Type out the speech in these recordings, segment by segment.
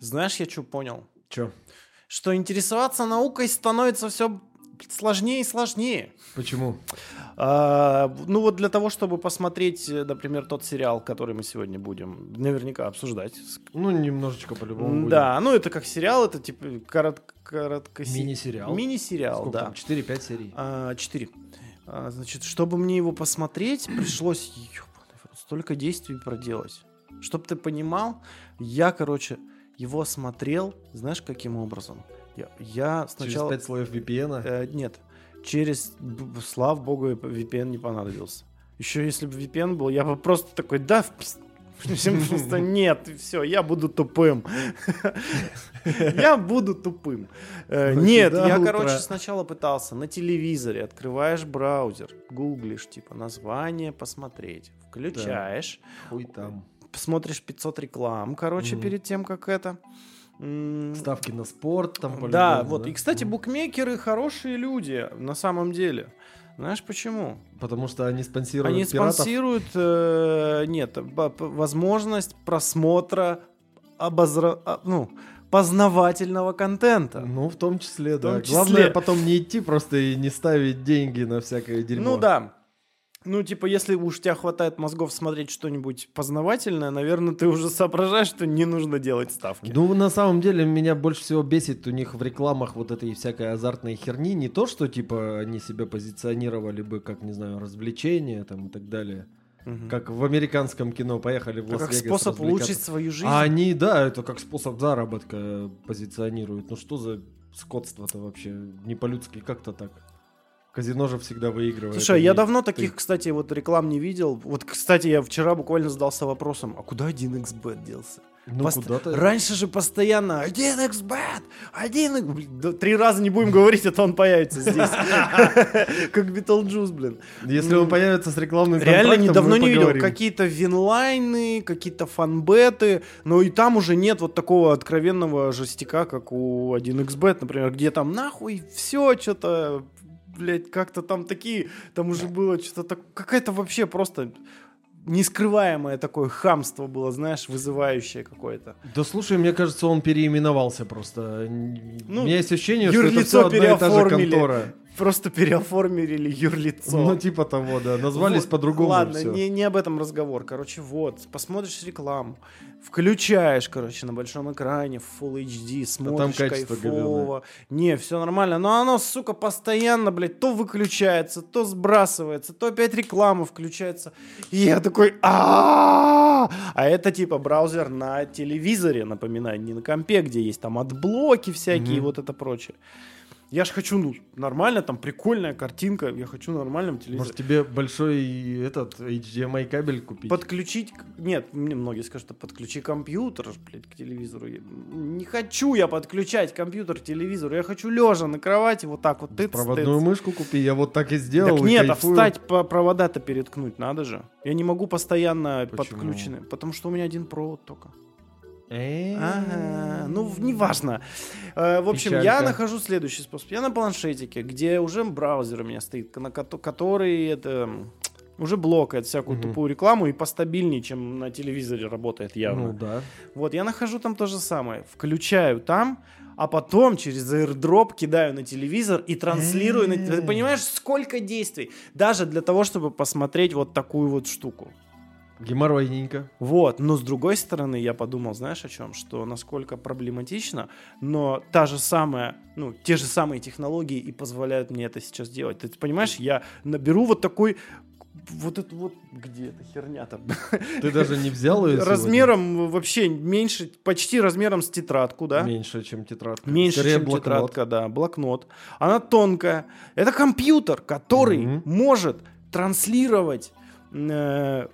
Знаешь, я что понял? Че? Что интересоваться наукой становится все сложнее и сложнее. Почему? А, ну вот для того, чтобы посмотреть, э, например, тот сериал, который мы сегодня будем наверняка обсуждать. Ну, немножечко по-любому будем. Да, ну это как сериал, это типа корот, коротко... Мини-сериал. Мини-сериал, Сколько да. там? 4-5 серий. А, Четыре. А, значит, чтобы мне его посмотреть, пришлось ёбаный столько действий проделать. Чтоб ты понимал, я, короче, его смотрел, знаешь, каким образом? Я, я сначала... Через 5 слоев VPN. Э, нет, через, слава богу, VPN не понадобился. Еще если бы VPN был, я бы просто такой, да, Всем просто нет, все, я буду тупым. Я буду тупым. Э, Нет, я, короче, сначала пытался на телевизоре, открываешь браузер, гуглишь, типа, название посмотреть, включаешь, Хуй там. Смотришь 500 реклам, короче, Мгм. перед тем, как это. Ставки на спорт там да, вот. И, кстати, букмекеры хорошие люди, на самом деле. Знаешь почему? Потому что они спонсируют Они пиратов. спонсируют, э, нет, возможность просмотра обозра... а, ну, познавательного контента. Ну, в том числе, В том да. числе. Главное потом не идти просто и не ставить деньги на всякое дерьмо. Ну да. Ну, типа, если уж у тебя хватает мозгов смотреть что-нибудь познавательное, наверное, ты уже соображаешь, что не нужно делать ставки. Ну, на самом деле, меня больше всего бесит у них в рекламах вот этой всякой азартной херни. Не то, что, типа, они себя позиционировали бы как, не знаю, развлечение там и так далее. Мгм. Как в американском кино поехали в как Лас-Вегас способ развлекаться. улучшить свою жизнь. А они, да, это как способ заработка позиционируют. Ну что за скотство-то вообще? Не по-людски, как-то так. Казино же всегда выигрывает. Слушай, я давно ты. таких, кстати, вот реклам не видел. Вот, кстати, я вчера буквально задался вопросом, а куда 1xbet делся? Ну, Пост- куда-то... Раньше же постоянно 1xbet, 1 Блин, три раза не будем говорить, а то он появится здесь. Как Битлджус, блин. Если он появится с рекламным Реально недавно не видел. Какие-то винлайны, какие-то фанбеты, но и там уже нет вот такого откровенного жестяка, как у 1xbet, например, где там нахуй все что-то, блядь, как-то там такие, там уже было что-то так, какая-то вообще просто нескрываемое такое хамство было, знаешь, вызывающее какое-то. Да слушай, мне кажется, он переименовался просто. Ну, У меня есть ощущение, что это все одна и та же контора. Просто переоформили юрлицо. Ну, типа того, да. Назвались Вот, по-другому. Ладно, не, не об этом разговор. Короче, вот, посмотришь рекламу, включаешь, короче, на большом экране в Full HD, смотришь качество кайфово. Не, все нормально. Но оно, сука, постоянно, блядь, то выключается, то сбрасывается, то опять реклама включается. И я такой, а А это типа браузер на телевизоре, напоминаю, не на компе, где есть там адблоки всякие, вот это прочее. Я ж хочу, ну, нормально, там прикольная картинка, я хочу на нормальном телевизоре. Может, тебе большой этот HDMI кабель купить? Подключить... Нет, мне многие скажут, что подключи компьютер, блядь, к телевизору. Я- Не хочу я подключать компьютер к телевизору. Я хочу лежа на кровати вот так вот. тыц, Проводную тыц. мышку купи, я вот так и сделал. Так и нет, а кайфую. встать по провода-то переткнуть надо же. Я не могу постоянно Почему? подключены, потому что у меня один провод только. Ага, ну, неважно. Э, В общем, я нахожу следующий способ. Я на планшетике, где уже браузер у меня стоит, на кото- который это уже блокает всякую Мгм. тупую рекламу и постабильнее, чем на телевизоре работает явно. Ну да. Вот, я нахожу там то же самое. Включаю там, а потом через airdrop кидаю на телевизор и транслирую. на- Ты Э. понимаешь, сколько действий? Даже для того, чтобы посмотреть вот такую вот штуку. Геморройненько. Вот, но с другой стороны, я подумал, знаешь о чем? Что насколько проблематично, но та же самая, ну, те же самые технологии и позволяют мне это сейчас делать. Ты понимаешь, я наберу вот такой, вот это вот, где эта херня там? Ты даже не взял ее Размером вообще меньше, почти размером с тетрадку, да? Меньше, чем тетрадка. Меньше, Скорее чем блокнот. тетрадка, да, блокнот. Она тонкая. Это компьютер, который Мгм. может транслировать э,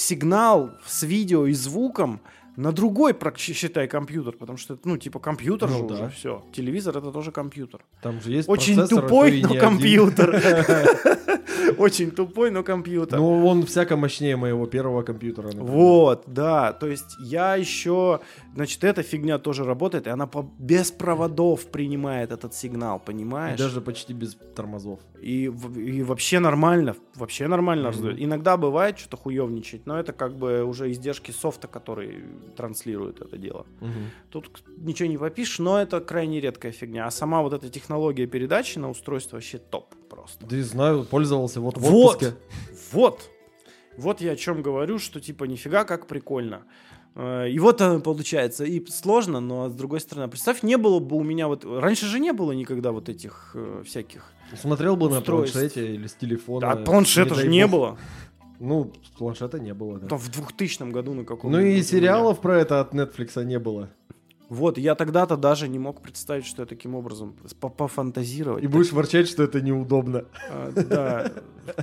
сигнал с видео и звуком на другой, считай, компьютер, потому что, ну, типа, компьютер Ну же да. уже, все. Телевизор — это тоже компьютер. Там же есть Очень а тупой, но компьютер. Очень тупой, но компьютер. Ну, он всяко мощнее моего первого компьютера. например. Вот, да, то есть я еще, значит, эта фигня тоже работает, и она по- без проводов принимает этот сигнал, понимаешь? Даже почти без тормозов. И, и вообще нормально, вообще нормально раздает. Иногда бывает что-то хуевничать, но это как бы уже издержки софта, который транслирует это дело. Тут к- ничего не попишешь, но это крайне редкая фигня. А сама вот эта технология передачи на устройство вообще топ просто. Да и знаю, пользовался вот в Вот, отпуске. вот, вот я о чем говорю, что типа нифига как прикольно. Э, И вот оно получается, и сложно, но с другой стороны, представь, не было бы у меня вот... Раньше же не было никогда вот этих э, всяких... Смотрел бы на Устройств. планшете или с телефона. А планшета же не бог. было. Ну, планшета не было, да. Там в 2000 году на каком Ну и сериалов про это от Netflix не было. Вот, я тогда-то даже не мог представить, что я таким образом по- пофантазировать. И будешь ворчать, что это неудобно. А, Да.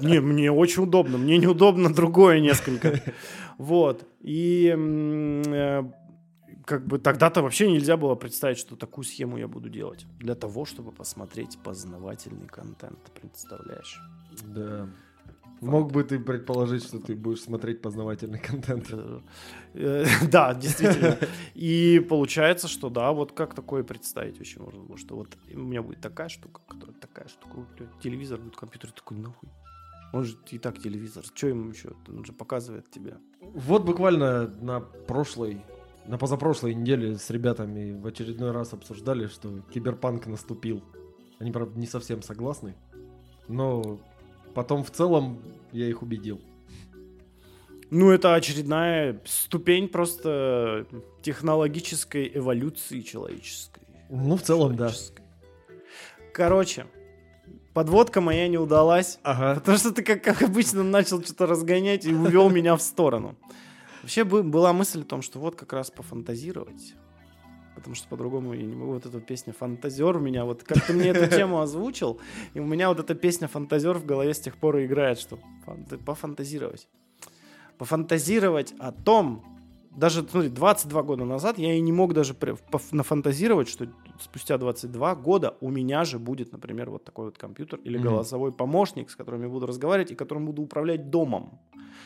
Не, мне очень удобно. Мне неудобно другое несколько. Вот. И э, как бы тогда-то вообще нельзя было представить, что такую схему я буду делать. Для того, чтобы посмотреть познавательный контент. Представляешь? Да. Мог бы ты предположить, что ты будешь смотреть познавательный контент. Э, Да, действительно. И получается, что да, вот как такое представить вообще можно было, что вот у меня будет такая штука, которая такая штука, телевизор будет, компьютер такой, нахуй. Он же и так телевизор, что ему еще? Он же показывает тебя. Вот буквально на прошлой, на позапрошлой неделе с ребятами в очередной раз обсуждали, что киберпанк наступил. Они, правда, не совсем согласны, но потом в целом я их убедил. Ну, это очередная ступень просто технологической эволюции человеческой. Ну, в целом, да. Короче, подводка моя не удалась. Ага. Потому что ты, как, как обычно, начал что-то разгонять и увел меня в сторону. Вообще бы- была мысль о том, что вот как раз пофантазировать. Потому что по-другому я не могу. Вот эта песня «Фантазер» у меня, вот как ты мне эту тему озвучил, и у меня вот эта песня «Фантазер» в голове с тех пор и играет, что фан- пофантазировать. Пофантазировать о том, даже, смотри, 22 года назад я и не мог даже нафантазировать, что спустя 22 года у меня же будет, например, вот такой вот компьютер или Мгм. голосовой помощник, с которым я буду разговаривать и которым буду управлять домом.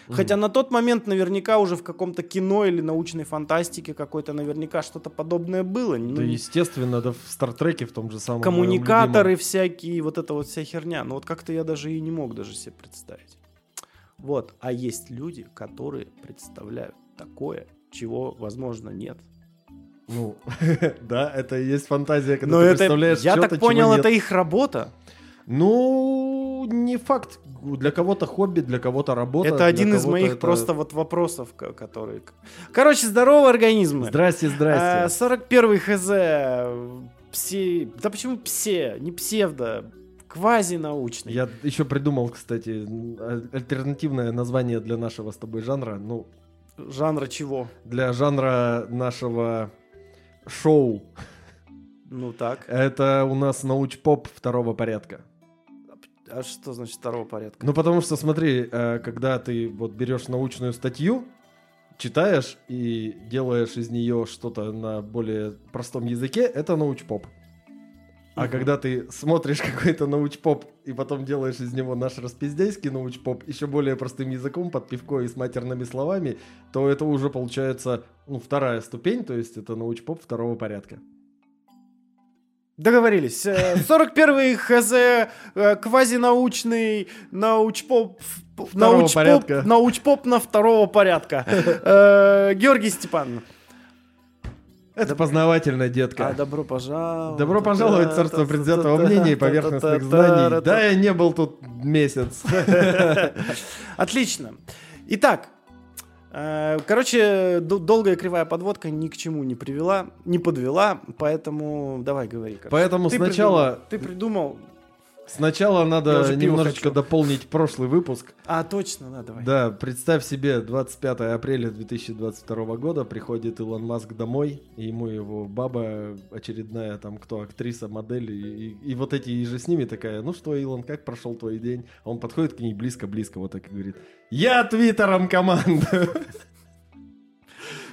Мгм. Хотя на тот момент наверняка уже в каком-то кино или научной фантастике какой-то наверняка что-то подобное было. Ну, Да, естественно, да в Стартреке в том же самом. коммуникаторы всякие, вот это вот вся херня. Но вот как-то я даже и не мог даже себе представить. Вот. А есть люди, которые представляют такое, чего, возможно, нет. Ну, да, это и есть фантазия, когда Но ты это, представляешь я так понял, это их работа. Ну, не факт. Для кого-то хобби, для кого-то работа. это один из моих это- просто вот вопросов, ко- которые... Короче, здорово, организмы. Здрасте, А, здрасте. 41 хз. Пси... Да почему псе? Не псевдо. Квазинаучный. Я еще придумал, кстати, а- альтернативное название для нашего с тобой жанра. Ну, Жанра чего? для жанра нашего шоу. Ну так. Это у нас науч-поп второго порядка. А что значит второго порядка? Ну, потому что, смотри, э, когда ты вот берешь научную статью, читаешь и делаешь из нее что-то на более простом языке, это науч-поп. А когда ты смотришь какой-то науч-поп и потом делаешь из него наш распиздейский науч-поп еще более простым языком, под пивко и с матерными словами, то это уже получается ну, вторая ступень, то есть это науч-поп второго порядка. Договорились. Э, 41 хз, э, квазинаучный научпоп... Второго научпоп- порядка. Научпоп на второго порядка. Э, Георгий Степан. Это познавательно, детка. А, добро пожаловать. Добро пожаловать в царство предвзятого мнения и поверхностных знаний. Да, я не был тут месяц. Отлично. Итак, э, короче, долгая кривая подводка ни к чему не привела, не подвела, поэтому давай говори. короче. Поэтому Ты сначала, придумал- Ты придумал... сначала надо немножечко хочу. дополнить прошлый выпуск. А, точно, да, давай. Да, представь себе, 25 апреля 2022 года приходит Илон Маск домой, и ему его баба очередная, там кто, актриса, модель, и, и- и вот эти и же с ними такая, ну что, Илон, как прошел твой день? А он подходит к ней близко-близко, вот так и говорит, я твиттером командую.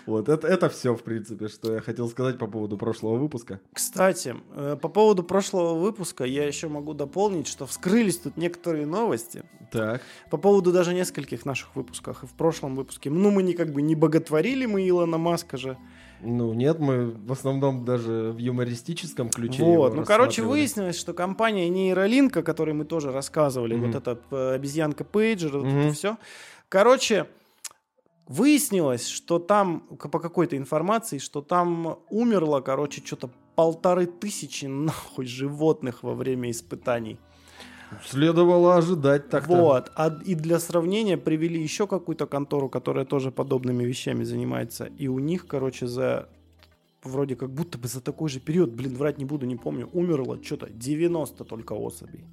Вот, это, это все, в принципе, что я хотел сказать по поводу прошлого выпуска. Кстати, э, по поводу прошлого выпуска я еще могу дополнить, что вскрылись тут некоторые новости. Так. По поводу даже нескольких наших выпусках. И в прошлом выпуске. Ну, мы не как бы не боготворили мы Илона Маска же. Ну, нет, мы в основном даже в юмористическом ключе Вот, ну, короче, выяснилось, что компания нейролинк, о которой мы тоже рассказывали, Мгм. вот эта э, обезьянка пейджер, вот Мгм. это все. Короче, выяснилось, что там, по какой-то информации, что там умерло, короче, что-то полторы тысячи нахуй животных во время испытаний. Следовало ожидать так-то. Вот. А, и для сравнения привели еще какую-то контору, которая тоже подобными вещами занимается. И у них, короче, за вроде как будто бы за такой же период, блин, врать не буду, не помню, умерло что-то 90 только особей.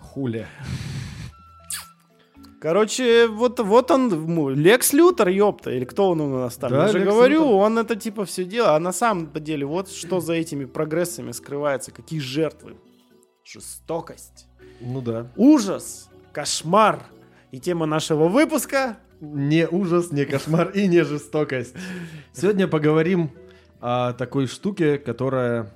Хуля. Короче, вот, вот он, Лекс Лютер, ёпта, или кто он у нас там? Да, Я же Лекс говорю, Лютер. он это типа все дело. А на самом деле, вот что за этими прогрессами скрывается, какие жертвы. Жестокость, Ну да. ужас, кошмар. И тема нашего выпуска Не ужас, не кошмар и не жестокость. Сегодня поговорим о такой штуке, которая,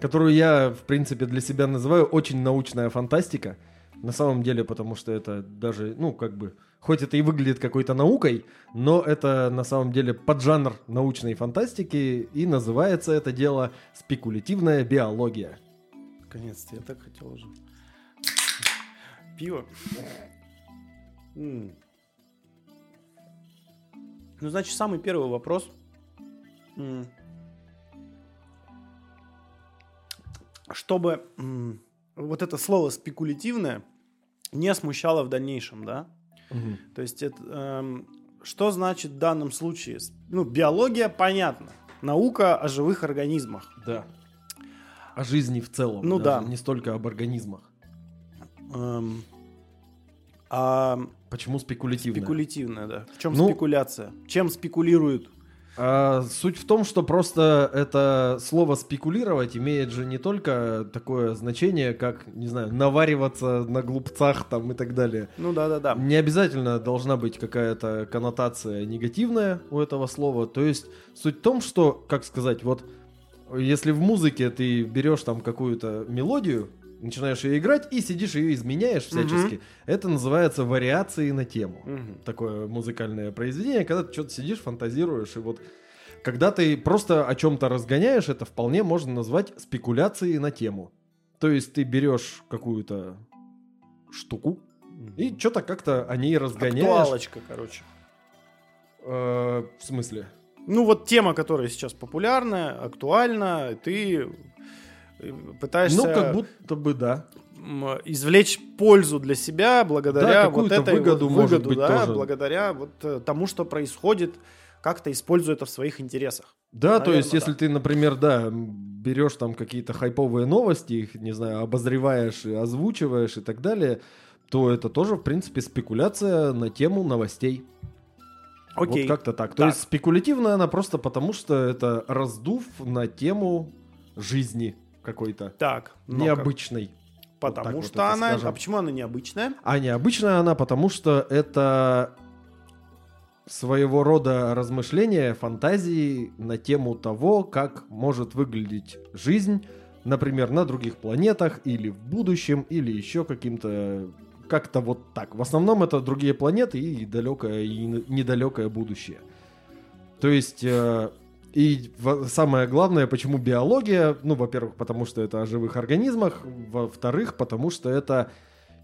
которую я, в принципе, для себя называю очень научная фантастика. На самом деле, потому что это даже, ну, как бы, хоть это и выглядит какой-то наукой, но это на самом деле поджанр научной фантастики, и называется это дело спекулятивная биология. Наконец-то, я так хотел уже. Пиво. Ну, значит, самый первый вопрос. Чтобы вот это слово спекулятивное не смущало в дальнейшем, да? То есть, это, эм, что значит в данном случае? Ну, биология, понятно. Наука о живых организмах. Да. О жизни в целом. Ну да. Не столько об организмах. Эм, а Почему спекулятивная? Спекулятивная, да. В чем Ну- спекуляция? Чем спекулируют? А, суть в том, что просто это слово спекулировать имеет же не только такое значение, как, не знаю, навариваться на глупцах там и так далее. Ну да, да, да. Не обязательно должна быть какая-то коннотация негативная у этого слова. То есть суть в том, что, как сказать, вот если в музыке ты берешь там какую-то мелодию, начинаешь ее играть и сидишь ее изменяешь всячески, это называется вариации на тему Мгм. такое музыкальное произведение, когда ты что-то сидишь, фантазируешь, и вот когда ты просто о чем-то разгоняешь, это вполне можно назвать спекуляцией на тему. То есть ты берешь какую-то штуку и что-то как-то о ней разгоняешь. Актуалочка, короче. Э, в смысле? Ну вот тема, которая сейчас популярная, актуальна, ты пытаешься Ну, как будто бы да. извлечь пользу для себя благодаря Да, вот этой выгоду, вот может выгоду, быть, да, тоже. благодаря вот э, тому, что происходит, как-то используя это в своих интересах. Да, то Наверно, есть, если да. ты, например, да, берешь там какие-то хайповые новости, их, не знаю, обозреваешь и озвучиваешь и так далее, то это тоже, в принципе, спекуляция на тему новостей. Окей. Вот как-то так. То Так. есть спекулятивная она просто потому, что это раздув на тему жизни какой-то. Так, необычной. Вот так Потому вот что это она... скажем. А почему она необычная? А необычная она потому, что это своего рода размышления, фантазии на тему того, как может выглядеть жизнь, например, на других планетах или в будущем, или еще каким-то как-то вот так. В основном это другие планеты и далекое и недалекое будущее. То есть э, и самое главное, почему биология? Ну, во-первых, потому что это о живых организмах, во-вторых, потому что это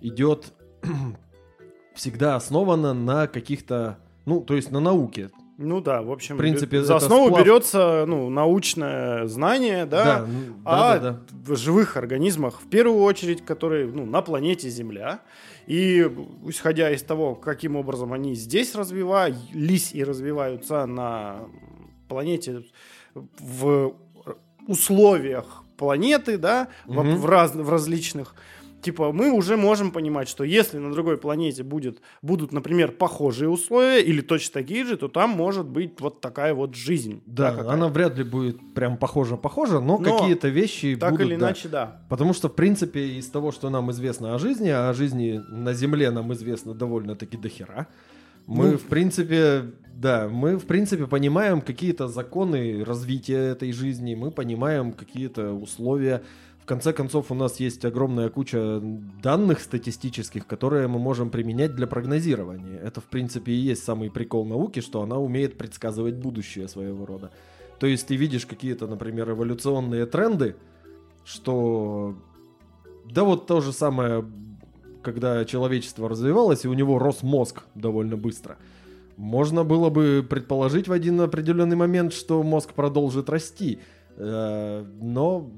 идет всегда основано на каких-то, ну, то есть на науке. Ну да, в общем, В принципе, за основу сплав- берется ну, научное знание, да, ну, о да, да, да. живых организмах, в первую очередь, которые ну, на планете Земля. И исходя из того, каким образом они здесь развивались и развиваются на планете в условиях планеты, да, в, Мгм. в раз- в различных, типа, мы уже можем понимать, что если на другой планете будет, будут, например, похожие условия или точно такие же, то там может быть вот такая вот жизнь. Да, какая-то. она вряд ли будет прям похожа-похожа, но, Но какие-то вещи так будут, или да. иначе, да. Потому что, в принципе, из того, что нам известно о жизни, а о жизни на Земле нам известно довольно-таки дохера, Мы, Ну. в принципе, да, мы, в принципе, понимаем какие-то законы развития этой жизни, мы понимаем какие-то условия. В конце концов, у нас есть огромная куча данных статистических, которые мы можем применять для прогнозирования. Это, в принципе, и есть самый прикол науки, что она умеет предсказывать будущее своего рода. То есть ты видишь какие-то, например, эволюционные тренды, что... Да вот то же самое, когда человечество развивалось, и у него рос мозг довольно быстро. Можно было бы предположить в один определенный момент, что мозг продолжит расти. Э, Но,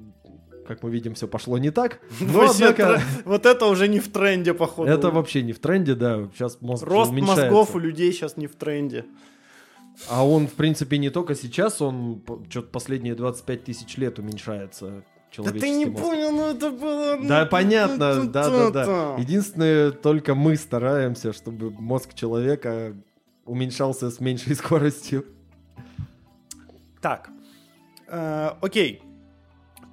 как мы видим, все пошло не так. Но, Вообще, однако, Вот это уже не в тренде, походу. это вообще не в тренде, да. Сейчас мозг Рост мозгов у людей сейчас не в тренде. А он, в принципе, не только сейчас, он что-то последние 25 тысяч лет уменьшается. Да человеческий ты не мозг. понял, ну это было... ну, Да, понятно, ну, да, да, да. то-то. Единственное, только мы стараемся, чтобы мозг человека уменьшался с меньшей скоростью. Так, э, окей.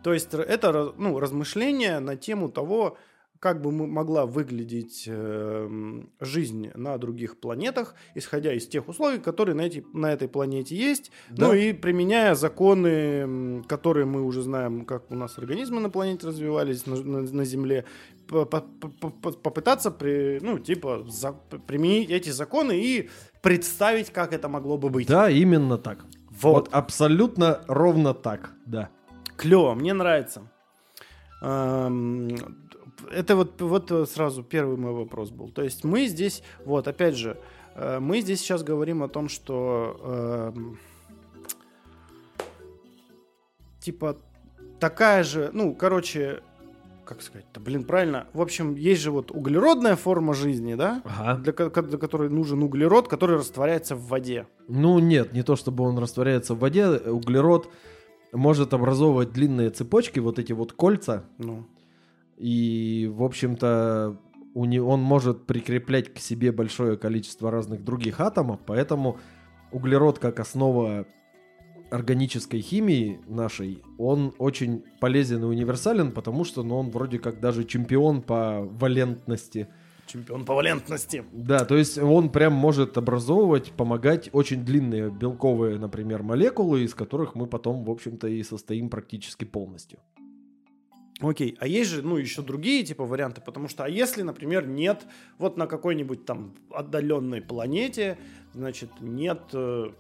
То есть это ну, размышление на тему того, как бы могла выглядеть эм, жизнь на других планетах, исходя из тех условий, которые на, эти, на этой планете есть, Да. ну и применяя законы, которые мы уже знаем, как у нас организмы на планете развивались, на, на- на Земле, по- по- по- по- попытаться при, ну, типа, за- применить эти законы и представить, как это могло бы быть. Да, именно так. Вот. абсолютно ровно так, да. Клево, мне нравится. Это вот, вот сразу первый мой вопрос был. То есть мы здесь, вот опять же, э, мы здесь сейчас говорим о том, что эм, типа такая же, ну, короче, как сказать-то, блин, правильно. В общем, есть же вот углеродная форма жизни, да? Ага. Для, для которой нужен углерод, который растворяется в воде. Ну нет, не то чтобы он растворяется в воде, углерод может образовывать длинные цепочки, вот эти вот кольца, Ну, и, в общем-то, у не- он может прикреплять к себе большое количество разных других атомов, поэтому углерод как основа органической химии нашей, он очень полезен и универсален, потому что ну, он вроде как даже чемпион по валентности. чемпион по валентности. Да, то есть он прям может образовывать, помогать очень длинные белковые, например, молекулы, из которых мы потом, в общем-то, и состоим практически полностью. Окей, а есть же, ну, еще другие типа варианты, потому что, а если, например, нет, вот на какой-нибудь там отдаленной планете, значит, нет э,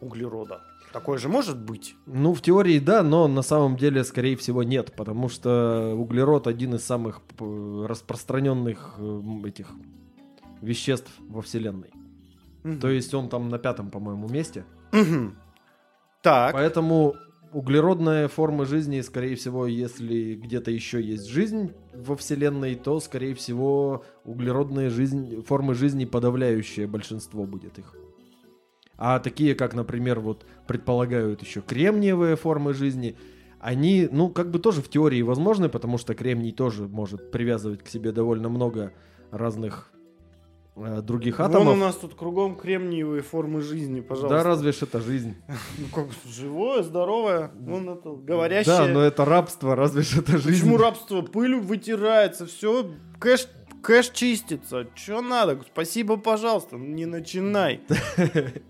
углерода. Такое же может быть? Ну, в теории да, но на самом деле, скорее всего, нет, потому что углерод один из самых п- распространенных э, этих веществ во Вселенной. То есть он там на пятом, по-моему, месте. Мгм. Так, Поэтому углеродные формы жизни, скорее всего, если где-то еще есть жизнь во Вселенной, то, скорее всего, углеродные жизнь, формы жизни подавляющее большинство будет их. А такие, как, например, вот предполагают еще кремниевые формы жизни, они, ну, как бы тоже в теории возможны, потому что кремний тоже может привязывать к себе довольно много разных э, других вон атомов. у нас тут кругом кремниевые формы жизни, пожалуйста. Да, разве ж это жизнь? Ну, как живое, здоровое, вон это говорящее. Да, но это рабство, разве ж это жизнь? Почему рабство? Пыль вытирается, все, кэш, кэш чистится. Че надо? Спасибо, пожалуйста, не начинай.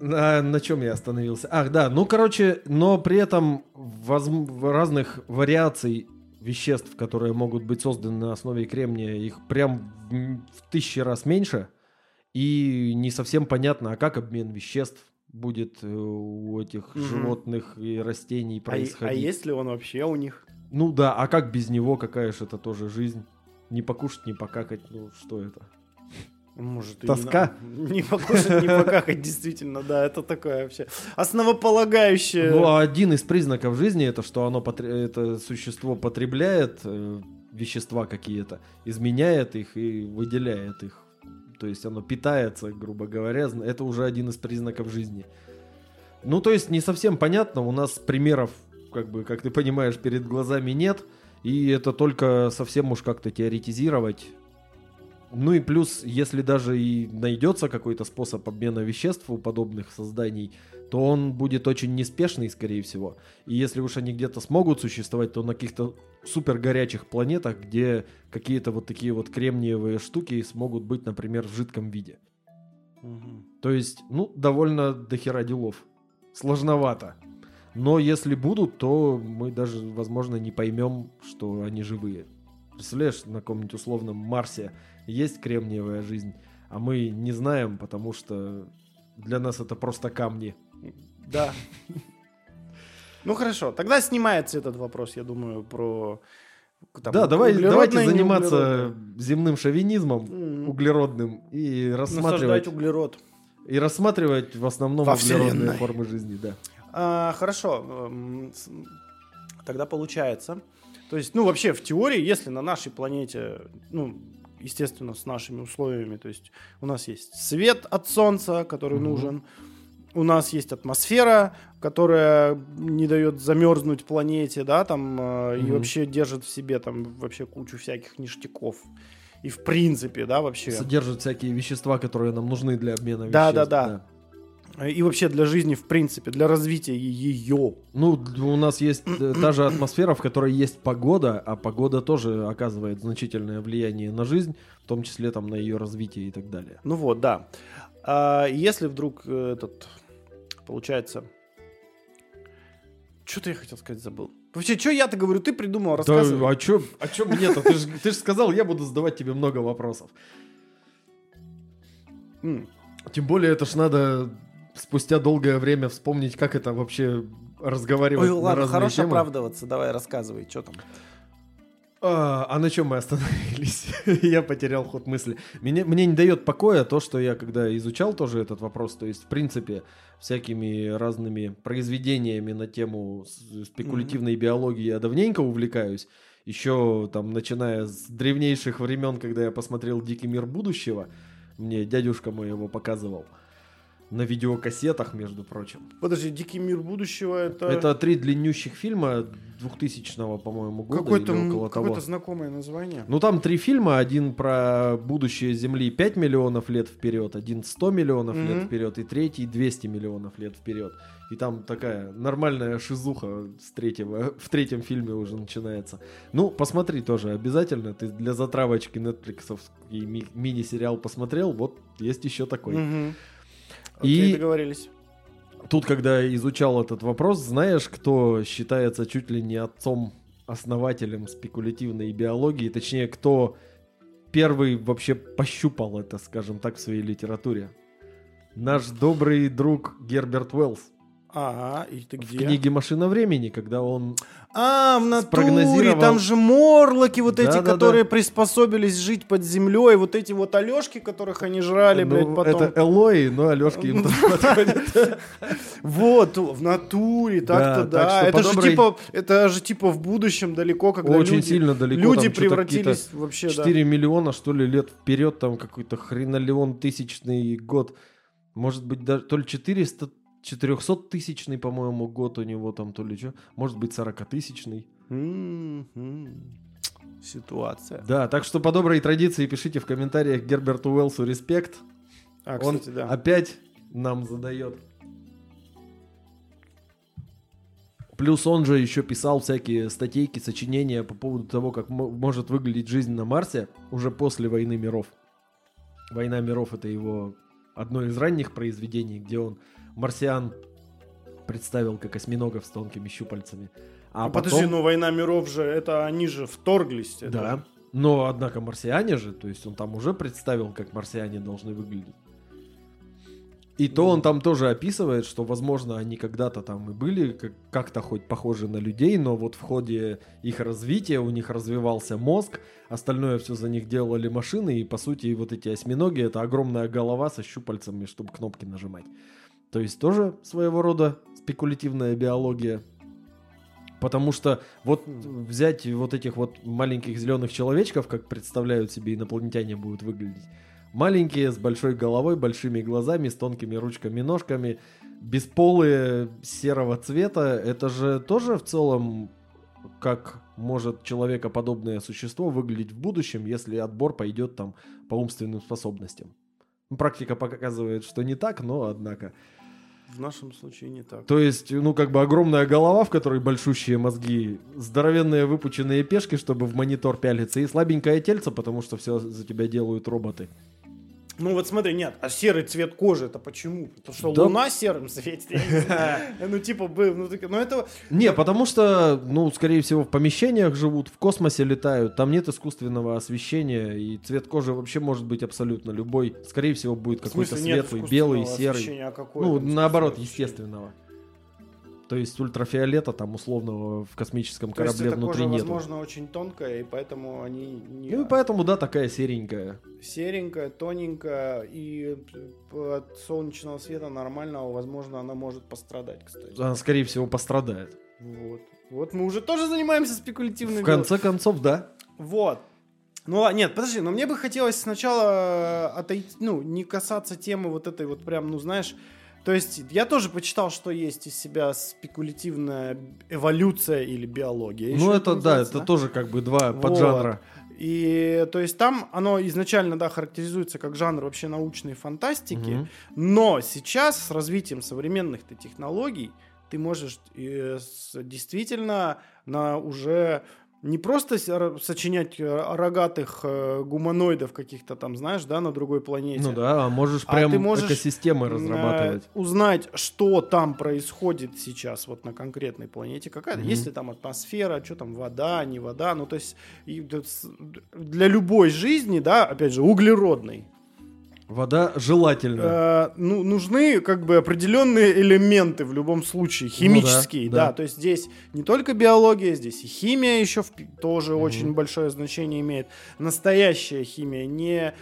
На, на чем я остановился? Ах, да, ну, короче, но при этом возм- разных вариаций веществ, которые могут быть созданы на основе кремния, их прям в, тысячи раз меньше. И не совсем понятно, а как обмен веществ будет э, у этих Мгм. животных и растений А, и- происходить. а есть ли он вообще у них? Ну да, а как без него, какая же это тоже жизнь? Не покушать, не покакать, ну что это? Может, Тоска? Не, не покушать, не покакать, действительно, да, это такое вообще основополагающее. Ну, а один из признаков жизни это что оно это существо потребляет э, вещества какие-то, изменяет их и выделяет их. То есть оно питается, грубо говоря, это уже один из признаков жизни. Ну, то есть не совсем понятно, у нас примеров, как бы, как ты понимаешь, перед глазами нет, и это только совсем уж как-то теоретизировать. Ну и плюс, если даже и найдется какой-то способ обмена веществ у подобных созданий, то он будет очень неспешный, скорее всего. И если уж они где-то смогут существовать, то на каких-то супер горячих планетах, где какие-то вот такие вот кремниевые штуки смогут быть, например, в жидком виде. Мгм. То есть, ну, довольно дохера делов. Сложновато. Но если будут, то мы даже, возможно, не поймем, что они живые. Представляешь, на каком-нибудь условном Марсе есть кремниевая жизнь, а мы не знаем, потому что для нас это просто камни. Да. Ну хорошо, тогда снимается этот вопрос, я думаю, про... там, да, давай, давайте заниматься земным шовинизм М. углеродным и рассматривать, Насаждать углерод. и рассматривать в основном Во углеродные Вселенной. формы жизни, да. А, хорошо, эм, тогда получается. То есть, ну, вообще, в теории, если на нашей планете, ну, естественно, с нашими условиями, то есть у нас есть свет от Солнца, который Мгм. нужен, у нас есть атмосфера, которая не дает замерзнуть планете, да, там, э, и Мгм. вообще держит в себе там вообще кучу всяких ништяков. И в принципе, да, вообще. Содержит всякие вещества, которые нам нужны для обмена Да, веществ. да, да. И вообще для жизни, в принципе, для развития ее. Ну, у нас есть э, та же атмосфера, в которой есть погода, а погода тоже оказывает значительное влияние на жизнь, в том числе там на ее развитие и так далее. Ну вот, да. А если вдруг э, этот, получается... Что-то я хотел сказать, забыл. Вообще, что я-то говорю, ты придумал, рассказывай. Да, а чё, а чё мне-то? Ты же ты ж сказал, я буду задавать тебе много вопросов. Тем более, это ж надо спустя долгое время вспомнить, как это вообще разговаривать Ой, на ладно, разные хорош темы. оправдываться, давай рассказывай, что там. А, а на чем мы остановились? я потерял ход мысли. Мне, мне не дает покоя то, что я когда изучал тоже этот вопрос, то есть, в принципе, всякими разными произведениями на тему спекулятивной биологии я давненько увлекаюсь. Еще там, начиная с древнейших времен, когда я посмотрел «Дикий мир будущего», мне дядюшка мой его показывал. На видеокассетах, между прочим. Подожди, Дикий мир будущего это, Это три длиннющих фильма 2000 по-моему, года какое-то, или около того. какое-то знакомое название. Ну, там три фильма. Один про будущее Земли 5 миллионов лет вперед, один 100 миллионов лет Мгм. вперед, и третий 200 миллионов лет вперед. И там такая нормальная шизуха с третьего, в третьем фильме уже начинается. Ну, посмотри тоже обязательно. Ты для затравочки Netflix ми- мини-сериал посмотрел, вот есть еще такой. Мгм. И- Окей, договорились. Тут, когда изучал этот вопрос, знаешь, кто считается чуть ли не отцом-основателем спекулятивной биологии, точнее, кто первый вообще пощупал это, скажем так, в своей литературе? Наш добрый друг Герберт Уэллс. Ага, и ты В где? книге «Машина времени», когда он... А, в натуре, спрогнозировал- там же морлоки вот эти, Да-да-да. которые приспособились жить под землей, вот эти вот Алешки, которых они жрали, блядь, Ну, потом. Это Элои, но Алешки им тоже подходят. Вот, в натуре, так-то Да, да. это, же типа, это же типа в будущем далеко, когда Очень люди, сильно далеко. люди превратились вообще, 4 миллиона, что ли, лет вперед, там какой-то хренолеон тысячный год. Может быть, даже то ли 400, 400 тысячный, по-моему, год у него там, то ли что. Может быть, 40 тысячный. да. М-м. Ситуация. Да, так что по доброй традиции пишите в комментариях Герберту Уэллсу респект. А, Он кстати, да. опять нам задает. Плюс он же еще писал всякие статейки, сочинения по поводу того, как мо- может выглядеть жизнь на Марсе уже после войны миров. Война миров это его одно из ранних произведений, где он марсиан представил как осьминогов с тонкими щупальцами. А Ну, Подожди, потом- но война миров же, это они же вторглись. это да. Но, однако, марсиане же, то есть он там уже представил, как марсиане должны выглядеть. И то он там тоже описывает, что, возможно, они когда-то там и были как- как-то хоть похожи на людей, но вот в ходе их развития у них развивался мозг, остальное все за них делали машины, и, по сути, вот эти осьминоги — это огромная голова со щупальцами, чтобы кнопки нажимать. То есть тоже своего рода спекулятивная биология. Потому что вот взять вот этих вот маленьких зеленых человечков, как представляют себе инопланетяне будут выглядеть. Маленькие, с большой головой, большими глазами, с тонкими ручками, ножками, бесполые, серого цвета. Это же тоже в целом как может человекоподобное существо выглядеть в будущем, если отбор пойдет там по умственным способностям. Практика показывает, что не так, но однако. В нашем случае не так. То есть, ну, как бы огромная голова, в которой большущие мозги, здоровенные выпученные пешки, чтобы в монитор пялиться, и слабенькое тельце, потому что все за тебя делают роботы. Ну вот смотри, нет, а серый цвет кожи это почему? Потому что Да. луна серым светит. Ну типа, был, ну так- ну это... Не, потому что, ну, скорее всего, в помещениях живут, в космосе летают, там нет искусственного освещения, и цвет кожи вообще может быть абсолютно любой. Скорее всего, будет какой-то светлый, белый, серый. а Ну, наоборот, естественного. То есть ультрафиолета там условного в космическом То есть корабле эта внутри кожа, нету. возможно, очень тонкая, и поэтому они не Ну и поэтому, да, такая серенькая. серенькая, тоненькая, и от солнечного света нормального, возможно, она может пострадать, кстати. Она, скорее всего, пострадает. Вот. Вот мы уже тоже занимаемся спекулятивной В конце концов, да. Вот. Ну ладно, нет, подожди, но мне бы хотелось сначала отойти, ну, не касаться темы вот этой вот прям, ну, знаешь, то есть я тоже почитал, что есть из себя спекулятивная эволюция или биология. ну Еще это, да, это тоже как бы два Вот. поджанра. И то есть там оно изначально, да, характеризуется как жанр вообще научной фантастики, Мгм. но сейчас с развитием современных-то технологий ты можешь э, с- действительно на уже не просто сочинять э, рогатых э, гуманоидов каких-то там, знаешь, да, на другой планете. Ну да, а можешь А прям ты можешь, экосистемы э, разрабатывать. узнать, что там происходит сейчас вот на конкретной планете, какая, Мгм. есть ли там атмосфера, что там вода, не вода, ну то есть и для любой жизни, да, опять же, углеродной, Вода желательно. э, ну, нужны как бы определенные элементы в любом случае, химические, Ну да, да, да. то есть здесь не только биология, здесь и химия еще впи- тоже Мгм. очень большое значение имеет. Настоящая химия, не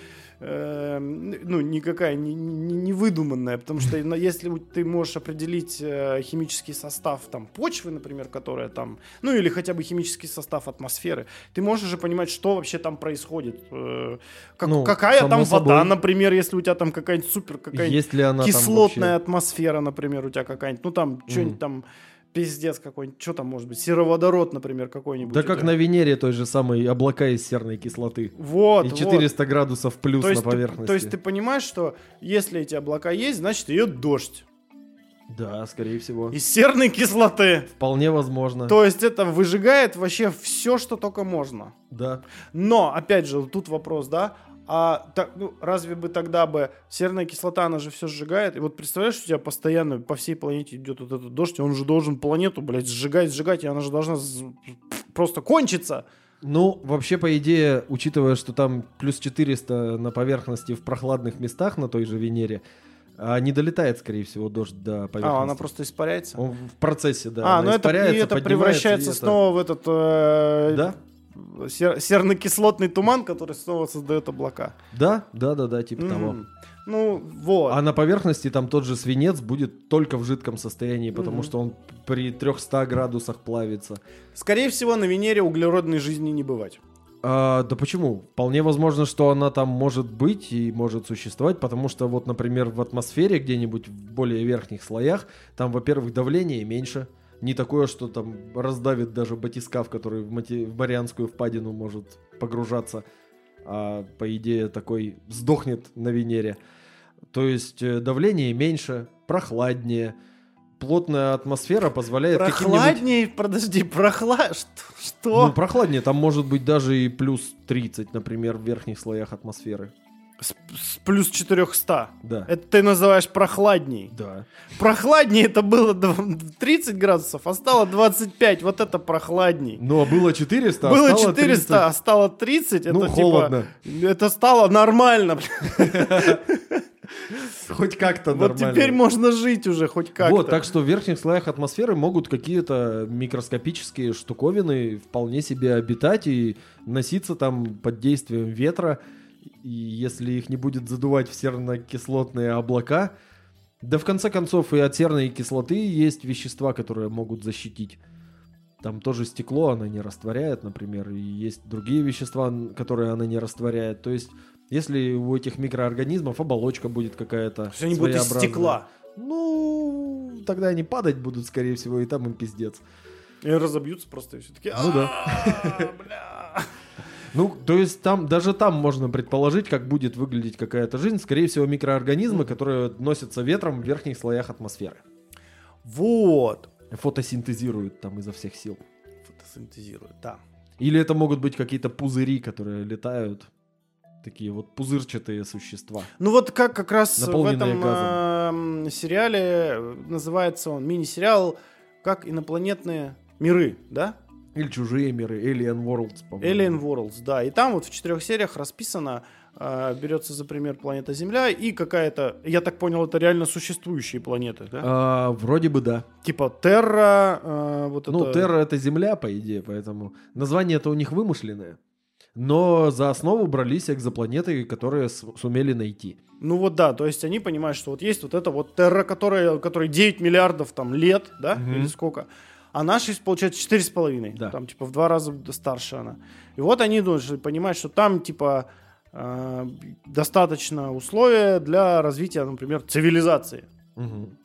э, ну, никакая, не, не- не выдуманная, потому что на- если ты можешь определить э, химический состав там почвы, например, которая там, ну или хотя бы химический состав атмосферы, ты можешь уже понимать, что вообще там происходит, э, как- Ну, какая там вода, собой. например, если у тебя там какая-нибудь супер какая-нибудь кислотная там атмосфера, например, у тебя какая-нибудь, ну там что-нибудь Мгм. там пиздец какой-нибудь, что там может быть, сероводород, например, какой-нибудь. Да как на Венере той же самой облака из серной кислоты. Вот, И вот. 400 градусов плюс то на ты, поверхности. то есть ты понимаешь, что если эти облака есть, значит идет дождь Да, скорее всего. из серной кислоты. Вполне возможно. То есть это выжигает вообще все, что только можно. Да. Но, опять же, тут вопрос, да, а так, ну, разве бы тогда бы серная кислота, она же все сжигает, и вот представляешь, у тебя постоянно по всей планете идет вот этот дождь, и он же должен планету, блядь, сжигать, сжигать, и она же должна просто кончиться. Ну, вообще, по идее, учитывая, что там плюс 400 на поверхности в прохладных местах на той же Венере, а не долетает, скорее всего, дождь до поверхности. А, она просто испаряется. Он в процессе, да. а, ну это, и это превращается и это- снова в этот э, Да? Сер- серно-кислотный туман, который снова создает облака. Да, да, да, да, типа того. М. Ну, вот. А на поверхности там тот же свинец будет только в жидком состоянии, потому Мгм. что он при 300 градусах плавится. Скорее всего, на Венере углеродной жизни не бывать. А, да почему? Вполне возможно, что она там может быть и может существовать, потому что вот, например, в атмосфере где-нибудь в более верхних слоях, там, во-первых, давление меньше, не такое, что там раздавит даже батискаф, который в, Мати- в Марианскую впадину может погружаться, а по идее такой сдохнет на Венере. То есть э, давление меньше, прохладнее, плотная атмосфера позволяет. Прохладней, подожди, прохлад... Что? что? Ну, прохладнее, там может быть даже и плюс 30, например, в верхних слоях атмосферы. С, с плюс 400. Да. Это ты называешь прохладней. Да. Прохладнее это было дв- 30 градусов, а стало 25. Вот это прохладней. Ну, а было 400, а было стало 400, 30. а стало 30. Ну, это холодно. типа... Это стало нормально. Хоть как-то Вот нормально. теперь можно жить уже хоть как-то. Вот, так что в верхних слоях атмосферы могут какие-то микроскопические штуковины вполне себе обитать и носиться там под действием ветра. И если их не будет задувать в серно-кислотные облака, да в конце концов и от серной кислоты есть вещества, которые могут защитить. Там тоже стекло она не растворяет, например, и есть другие вещества, которые она не растворяет. То есть, если у этих микроорганизмов оболочка будет какая-то То есть они будут из стекла. ну, тогда они падать будут, скорее всего, и там им пиздец. И разобьются просто и все таки Ну да. Ну, то есть там, даже там можно предположить, как будет выглядеть какая-то жизнь. Скорее всего, микроорганизмы, которые носятся ветром в верхних слоях атмосферы. Вот. Фотосинтезируют там изо всех сил. Фотосинтезирует, да. Или это могут быть какие-то пузыри, которые летают. Такие вот пузырчатые существа. Ну вот как как раз в этом эм, сериале э, называется он мини-сериал как инопланетные миры, да? Или чужие миры, Alien Worlds, по-моему. Alien Worlds, да. И там вот в четырех сериях расписано, э, берется за пример планета Земля и какая-то, я так понял, это реально существующие планеты, да? А, вроде бы да. Типа Терра, э, вот Ну, это... Терра это Земля, по идее, поэтому название это у них вымышленное. Но за основу брались экзопланеты, которые сумели найти. Ну вот да, то есть они понимают, что вот есть вот это вот Терра, которая, которой 9 миллиардов там лет, да, Мгм. или сколько, а наша, получается, 4,5, Да. там типа в два раза старше она. И вот они должны понимать, что там типа э, достаточно условия для развития, например, цивилизации. Мгм.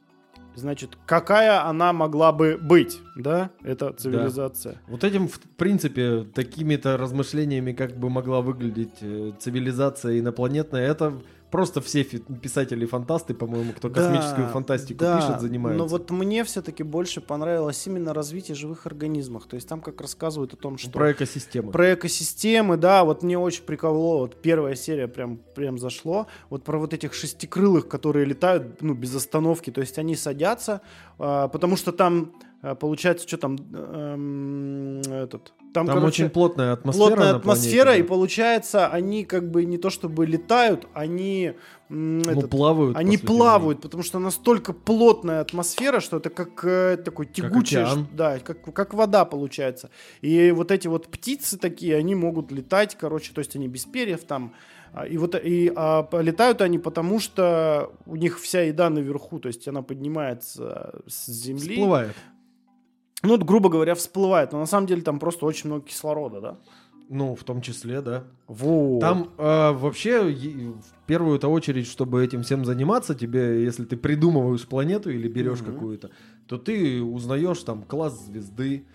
Значит, какая она могла бы быть, да, эта цивилизация? Вот этим, в принципе, такими-то размышлениями, как бы могла выглядеть э, цивилизация инопланетная, это просто все фи- писатели-фантасты, по-моему, кто Да, космическую фантастику да, пишет, занимаются. Но вот мне все-таки больше понравилось именно развитие живых организмов. То есть там как рассказывают о том, что Про экосистемы. Про экосистемы, да, вот мне очень прикололо, вот первая серия прям, прям зашло, вот про вот этих шестикрылых, которые летают, ну, без остановки, то есть они садятся, а, потому что там, получается, что там, эм, этот, там, Там короче, очень плотная атмосфера. плотная на атмосфера, планете, и да. получается, они как бы не то чтобы летают, они, м, Ну, этот, плавают. по они сути, плавают, потому что настолько плотная атмосфера, что это как э, такой тягучий, океан. да, как, как вода получается. И вот эти вот птицы такие, они могут летать, короче, то есть они без перьев там. А, И вот и а, летают они потому, что у них вся еда наверху, то есть она поднимается с земли. Всплывает. Ну, вот, грубо говоря, всплывает. Но на самом деле там просто очень много кислорода, да? Ну, в том числе, да. Вот. Там э, вообще в первую-то очередь, чтобы этим всем заниматься, тебе, если ты придумываешь планету или берешь Мгм. какую-то, то ты узнаешь там класс звезды,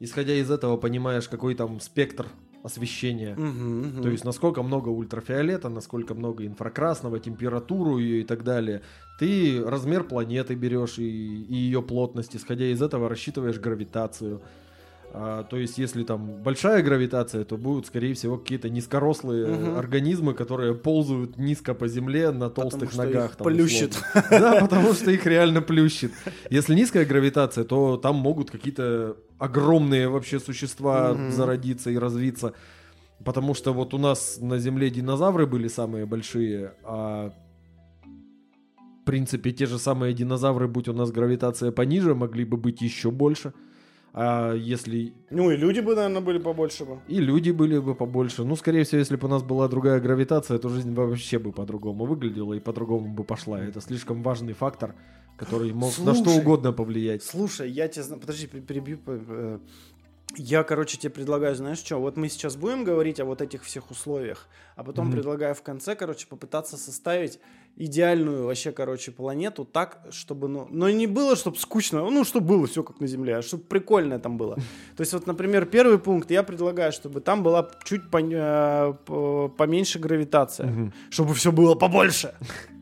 исходя из этого понимаешь, какой там спектр освещения. Мгм, мгм. То есть насколько много ультрафиолета, насколько много инфракрасного, температуру ее и так далее. Ты размер планеты берешь и, и ее плотность, исходя из этого рассчитываешь гравитацию. А, то есть если там большая гравитация, то будут, скорее всего, какие-то низкорослые Мгм. организмы, которые ползают низко по земле на толстых что ногах. их там, плющит. условно. Да, потому что их реально плющит. Если низкая гравитация, то там могут какие-то огромные вообще существа Мгм. зародиться и развиться. Потому что вот у нас на Земле динозавры были самые большие, а в принципе те же самые динозавры, будь у нас гравитация пониже, могли бы быть еще больше. А если Ну и люди бы, наверное, были побольше бы. и люди были бы побольше. Ну, скорее всего, если бы у нас была другая гравитация, то жизнь вообще бы по-другому выглядела и по-другому бы пошла. Это слишком важный фактор, который мог на что Слушай. угодно повлиять. Слушай, я тебе... Подожди, пер- перебью. э, Я, короче, тебе предлагаю, знаешь что? Вот мы сейчас будем говорить о вот этих всех условиях, а потом Мгм. предлагаю в конце, короче, попытаться составить идеальную вообще, короче, планету так, чтобы, ну... Но не было, чтобы скучно, ну, чтобы было все как на Земле, а чтобы прикольное там было. То есть вот, например, первый пункт, я предлагаю, чтобы там была чуть э, поменьше гравитация, чтобы все было побольше.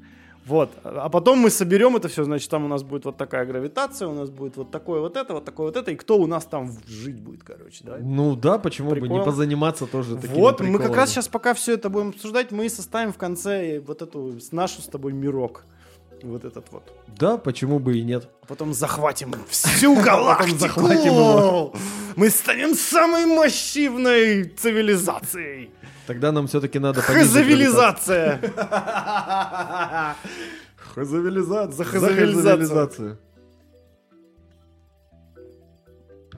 Вот. А потом мы соберем это все, значит, там у нас будет вот такая гравитация, у нас будет вот такое вот это, вот такое вот это, и кто у нас там жить будет, короче, да? Ну да, почему бы Прикол. не позаниматься тоже такими Вот, мы как приколами. раз сейчас, пока все это будем обсуждать, мы составим в конце вот эту нашу с тобой мирок. Вот этот вот. Да, почему бы и нет. А потом захватим всю галактику. захватим его. Мы станем самой массивной цивилизацией. Тогда нам все-таки надо Хазавилизация. Хазавилизация. Хазавилизацию.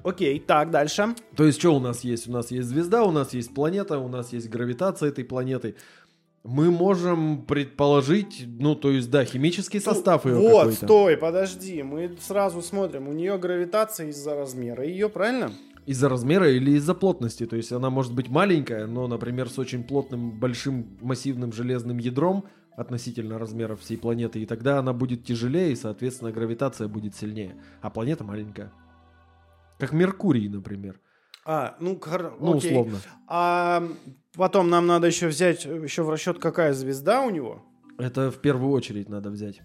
Окей, так, дальше. То есть, что у нас есть? У нас есть звезда, у нас есть планета, у нас есть гравитация этой планеты. Мы можем предположить, ну, то есть, да, химический состав ее Вот, какой-то. стой, подожди. Мы сразу смотрим. У нее гравитация из-за размера ее, правильно? Из-за размера или из-за плотности. То есть, она может быть маленькая, но, например, с очень плотным, большим, массивным железным ядром относительно размеров всей планеты, и тогда она будет тяжелее, и, соответственно, гравитация будет сильнее. А планета маленькая. Как Меркурий, например. А, ну, хор- Ну, окей. условно. А потом нам надо еще взять еще в расчет, какая звезда у него. Это в первую очередь надо взять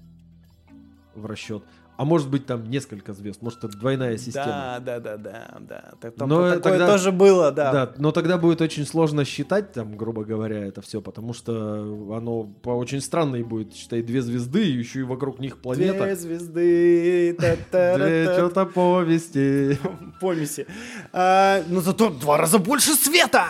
в расчет. А может быть там несколько звезд, может это двойная система. Да, да, да, да, да. Так Там Но такое тогда- тоже было, да. Да, но тогда будет очень сложно считать, там, грубо говоря, это все, потому что оно по очень странной будет, считай, две звезды, и еще и вокруг них планета. Две звезды. Две что-то повести. Помеси. А, но зато два раза больше света.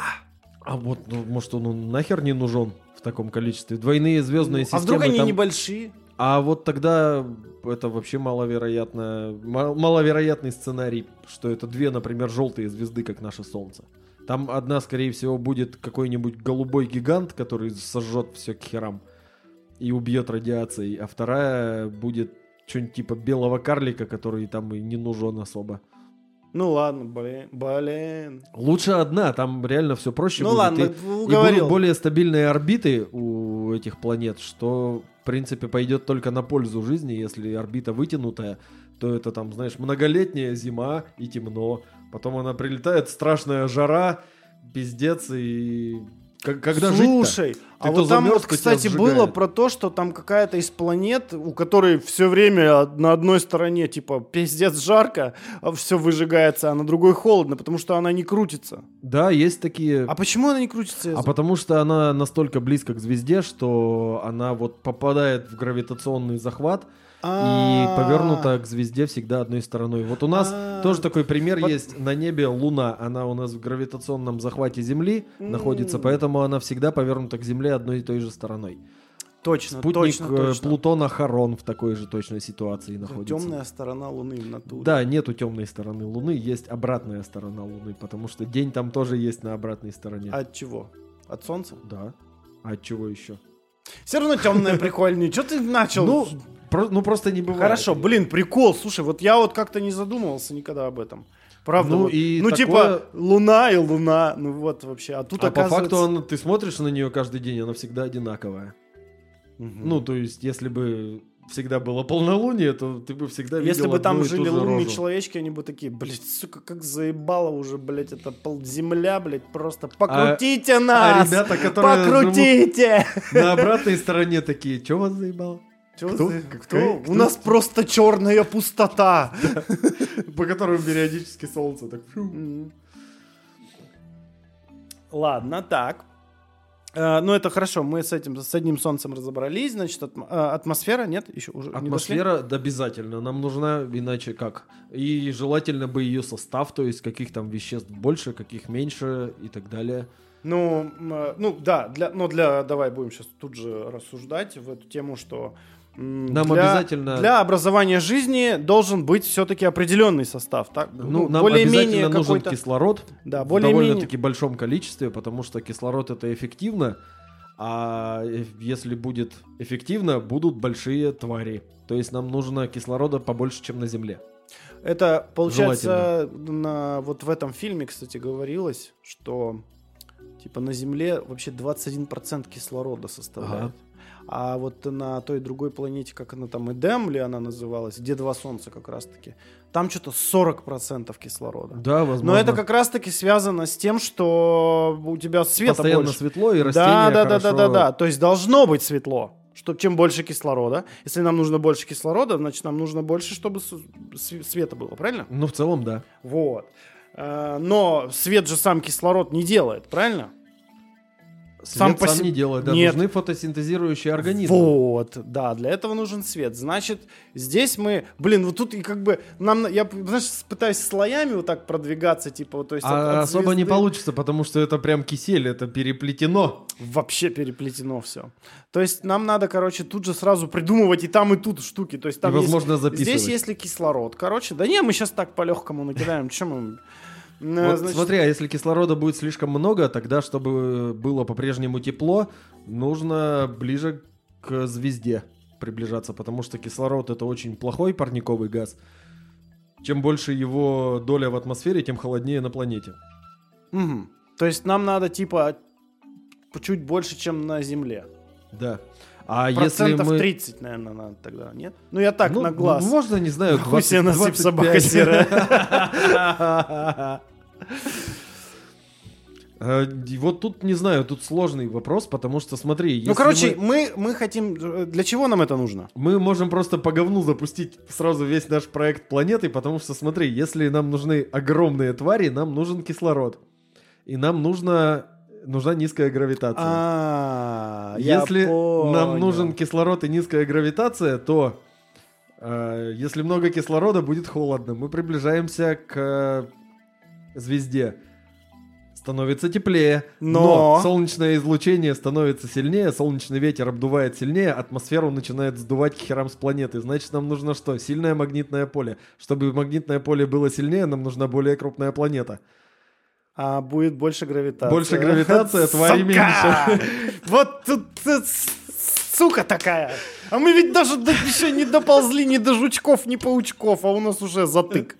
А вот, ну, может, он ну, нахер не нужен в таком количестве? Двойные звездные А системы. вдруг они небольшие? А вот тогда это вообще маловероятно, мал- маловероятный сценарий, что это две, например, желтые звезды, как наше Солнце. Там одна, скорее всего, будет какой-нибудь голубой гигант, который сожжет все к херам и убьет радиацией, а вторая будет что-нибудь типа белого карлика, который там и не нужен особо. Ну ладно, блин, блин. Лучше одна, там реально все проще Ну будет. ладно, и, ты и будут уговорил. более стабильные орбиты у этих планет, что, в принципе, пойдет только на пользу жизни. Если орбита вытянутая, то это там, знаешь, многолетняя зима и темно. Потом она прилетает, страшная жара, пиздец, и... Когда Слушай, а вот там замерз, вот, кстати, было про то, что там какая-то из планет, у которой все время на одной стороне, типа, пиздец жарко, все выжигается, а на другой холодно, потому что она не крутится. Да, есть такие... А почему она не крутится? А потому что она настолько близко к звезде, что она вот попадает в гравитационный захват, и А. повернута к звезде всегда одной стороной. Вот у нас А. тоже такой пример есть. На небе Луна, она у нас в гравитационном захвате Земли находится, поэтому она всегда повернута к Земле одной и той же стороной. Точно, Спутник точно, э, точно. Плутона Харон в такой же точной ситуации находится. Темная сторона Луны в натуре. Да, нету темной стороны Луны, есть обратная сторона Луны, потому что день там тоже есть на обратной стороне. От чего? От Солнца? Да. А от чего еще? Все равно темная прикольнее. Что ты начал? Ну, про- ну просто не бывает. Хорошо, блин, прикол. Слушай, вот я вот как-то не задумывался никогда об этом. Правда? Ну, вот. и ну такое- типа, Луна и Луна. Ну вот вообще. А тут А по оказывается... факту он- ты смотришь на нее каждый день, она всегда одинаковая. Мгм. Ну, то есть, если бы всегда было полнолуние, то ты бы всегда видел Если бы там жили лунные рожу. человечки, они бы такие, блядь, сука, как заебало уже, блядь, это пол земля, блядь, просто покрутите А нас! ребята, которые покрутите! на обратной стороне такие, что вас заебало? Чё Кто? за- Кто? кто? Кто? У нас просто черная пустота. По которым периодически солнце так... Ладно, так. Э, Ну, это хорошо, мы с этим, с одним солнцем разобрались, значит, э, атмосфера, нет, еще уже? Атмосфера да, обязательно нам нужна, иначе как? И желательно бы ее состав, то есть каких там веществ больше, каких меньше и так далее. Ну, э, ну да, для, но для, давай будем сейчас тут же рассуждать в эту тему, что Нам для, обязательно- для образования жизни должен быть все-таки определенный состав, так? Ну, нам более-менее обязательно нужен кислород Да, в более-менее. довольно-таки большом количестве, потому что кислород это эффективно, а если будет эффективно, будут большие твари. То есть нам нужно кислорода побольше, чем на Земле. Это получается на вот в этом фильме, кстати, говорилось, что типа на Земле вообще 21% кислорода составляет. Ага. А вот на той другой планете, как она там, Эдем ли она называлась, где два солнца как раз-таки, там что-то 40% кислорода. Да, возможно. Но это как раз-таки связано с тем, что у тебя света постоянно больше. светло и растения Да, да, да, да, хорошо- да, да. То есть должно быть светло. Что чем больше кислорода, если нам нужно больше кислорода, значит нам нужно больше, чтобы света было, правильно? Ну, в целом, да. Вот. Э, Но свет же сам кислород не делает, правильно? Свет Сам сам, по не делает, да. Нет. Нужны фотосинтезирующие организмы. Вот, да, для этого нужен свет. Значит, здесь мы, блин, вот тут и как бы нам, я, знаешь, пытаюсь слоями вот так продвигаться, типа, вот, то есть от- А от особо не звезды- получится, потому что это прям кисель, это переплетено. Вообще переплетено все. То есть нам надо, короче, тут же сразу придумывать и там, и тут штуки. То есть там и, возможно, есть, записывать. здесь если кислород, короче, да не, мы сейчас так по-легкому накидаем, чем мы... Э, Вот значит, смотри, а если кислорода будет слишком много, тогда, чтобы было по-прежнему тепло, нужно ближе к звезде приближаться, потому что кислород это очень плохой парниковый газ. Чем больше его доля в атмосфере, тем холоднее на планете. мгм. То есть нам надо, типа, чуть больше, чем на Земле. Да. А если мы... 30, наверное, надо тогда, нет? Ну, я так, Ну, на глаз. ну, можно, не знаю, Хуй себе 20, насыпь, 25. собака серая. Э, Вот тут, не знаю, тут сложный вопрос, потому что, смотри, Ну, короче, мы, мы, мы хотим... э, Для чего нам это нужно? мы можем просто по говну запустить сразу весь наш проект планеты, потому что, смотри, если нам нужны огромные твари, нам нужен кислород. И нам нужно, нужна низкая гравитация. А, Если нам нужен кислород и низкая гравитация, то э, если много кислорода, будет холодно. Мы приближаемся к э, звезде. Становится теплее, Но- солнечное излучение становится сильнее, солнечный ветер обдувает сильнее, атмосферу начинает сдувать к херам с планеты. Значит, нам нужно что? Сильное магнитное поле. Чтобы магнитное поле было сильнее, нам нужна более крупная планета. А будет больше гравитации. Больше гравитация, твари Сука! меньше. Вот тут, с- сука такая. А мы ведь даже до- еще не доползли ни до жучков, ни паучков, а у нас уже затык.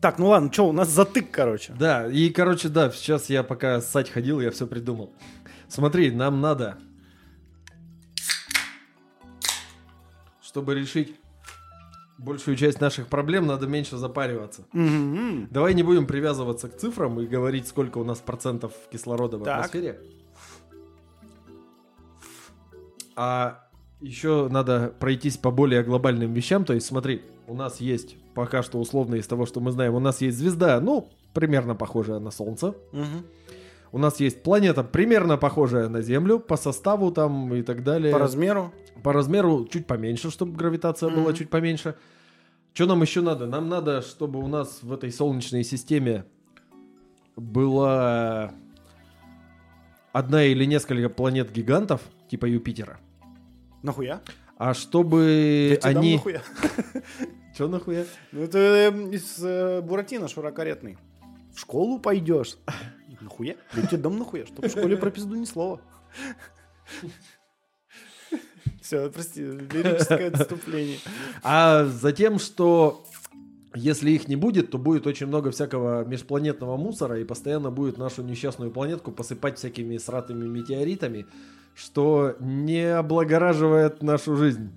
Так, ну ладно, что, у нас затык, короче. Да, и, короче, да, сейчас я пока ссать ходил, я все придумал. Смотри, нам надо, чтобы решить большую часть наших проблем, надо меньше запариваться. Мгм. Давай не будем привязываться к цифрам и говорить, сколько у нас процентов кислорода в Так. атмосфере. А еще надо пройтись по более глобальным вещам. То есть, смотри, у нас есть, пока что условно из того, что мы знаем, у нас есть звезда, ну, примерно похожая на Солнце. Мгм. У нас есть планета, примерно похожая на Землю, по составу там и так далее. По размеру. По размеру чуть поменьше, чтобы гравитация была Мгм. чуть поменьше. Что нам еще надо? Нам надо, чтобы у нас в этой Солнечной системе была одна или несколько планет-гигантов, типа Юпитера. Нахуя? А чтобы Я тебе дам они... нахуя. Че нахуя? Ну это э, из э, Буратино широкоретный. В школу пойдешь. Нахуя? Тебе дам нахуя, чтобы в школе про пизду ни слова. Все, прости, лирическое отступление. А затем, что если их не будет, то будет очень много всякого межпланетного мусора и постоянно будет нашу несчастную планетку посыпать всякими сратыми метеоритами, что не облагораживает нашу жизнь.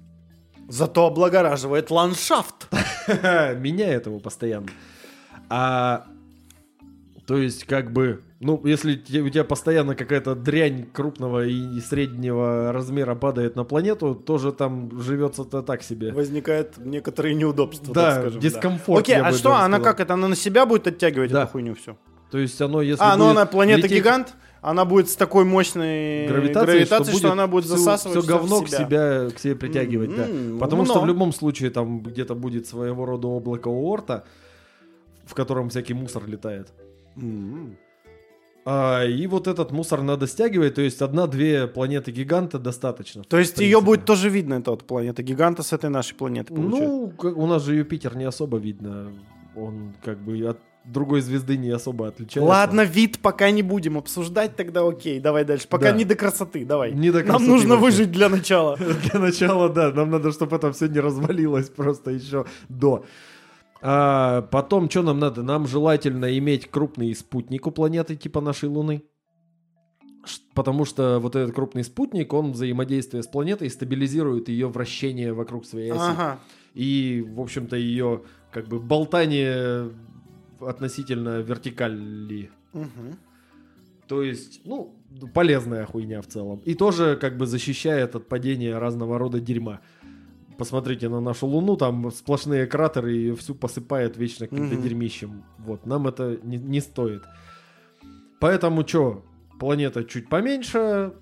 Зато облагораживает ландшафт. Меняет его постоянно. А то есть, как бы, ну, если у тебя постоянно какая-то дрянь крупного и среднего размера падает на планету, тоже там живется-то так себе. Возникает некоторые неудобства, Да, так скажем. дискомфорт, Окей, я а что, она сказал. как это? Она на себя будет оттягивать Да. эту хуйню всю? То есть оно, если А, ну она планета-гигант, лететь она будет с такой мощной гравитацией, гравитацией, что, она будет всю- засасывать все всё в говно к себя. себя, к себе притягивать, да. М, Потому что в умно. любом случае там где-то будет своего рода облако Уорта, в котором всякий мусор летает. М. А, и вот этот мусор надо стягивать, то есть одна-две планеты-гиганта достаточно. То есть ее будет тоже видно, эта вот планета гиганта с этой нашей планеты, получается. Ну, у нас же Юпитер не особо видно. Он как бы от другой звезды не особо отличается. Ладно, вид пока не будем обсуждать, тогда окей, давай дальше. Пока Да. не до красоты, давай. Не до Нам красоты нужно вообще. выжить для начала. Для начала, да. Нам надо, чтобы это все не развалилось просто еще до. А, потом, что нам надо? Нам желательно иметь крупный спутник у планеты, типа нашей Луны. Потому что вот этот крупный спутник, он взаимодействие с планетой стабилизирует ее вращение вокруг своей оси. Ага. И, в общем-то, ее как бы болтание относительно вертикали. Мгм. То есть, ну, полезная хуйня в целом. И тоже как бы защищает от падения разного рода дерьма. Посмотрите на нашу Луну, там сплошные кратеры, и всю посыпает вечно каким-то Мгм. дерьмищем. Вот, нам это не, не стоит. Поэтому что, планета чуть поменьше,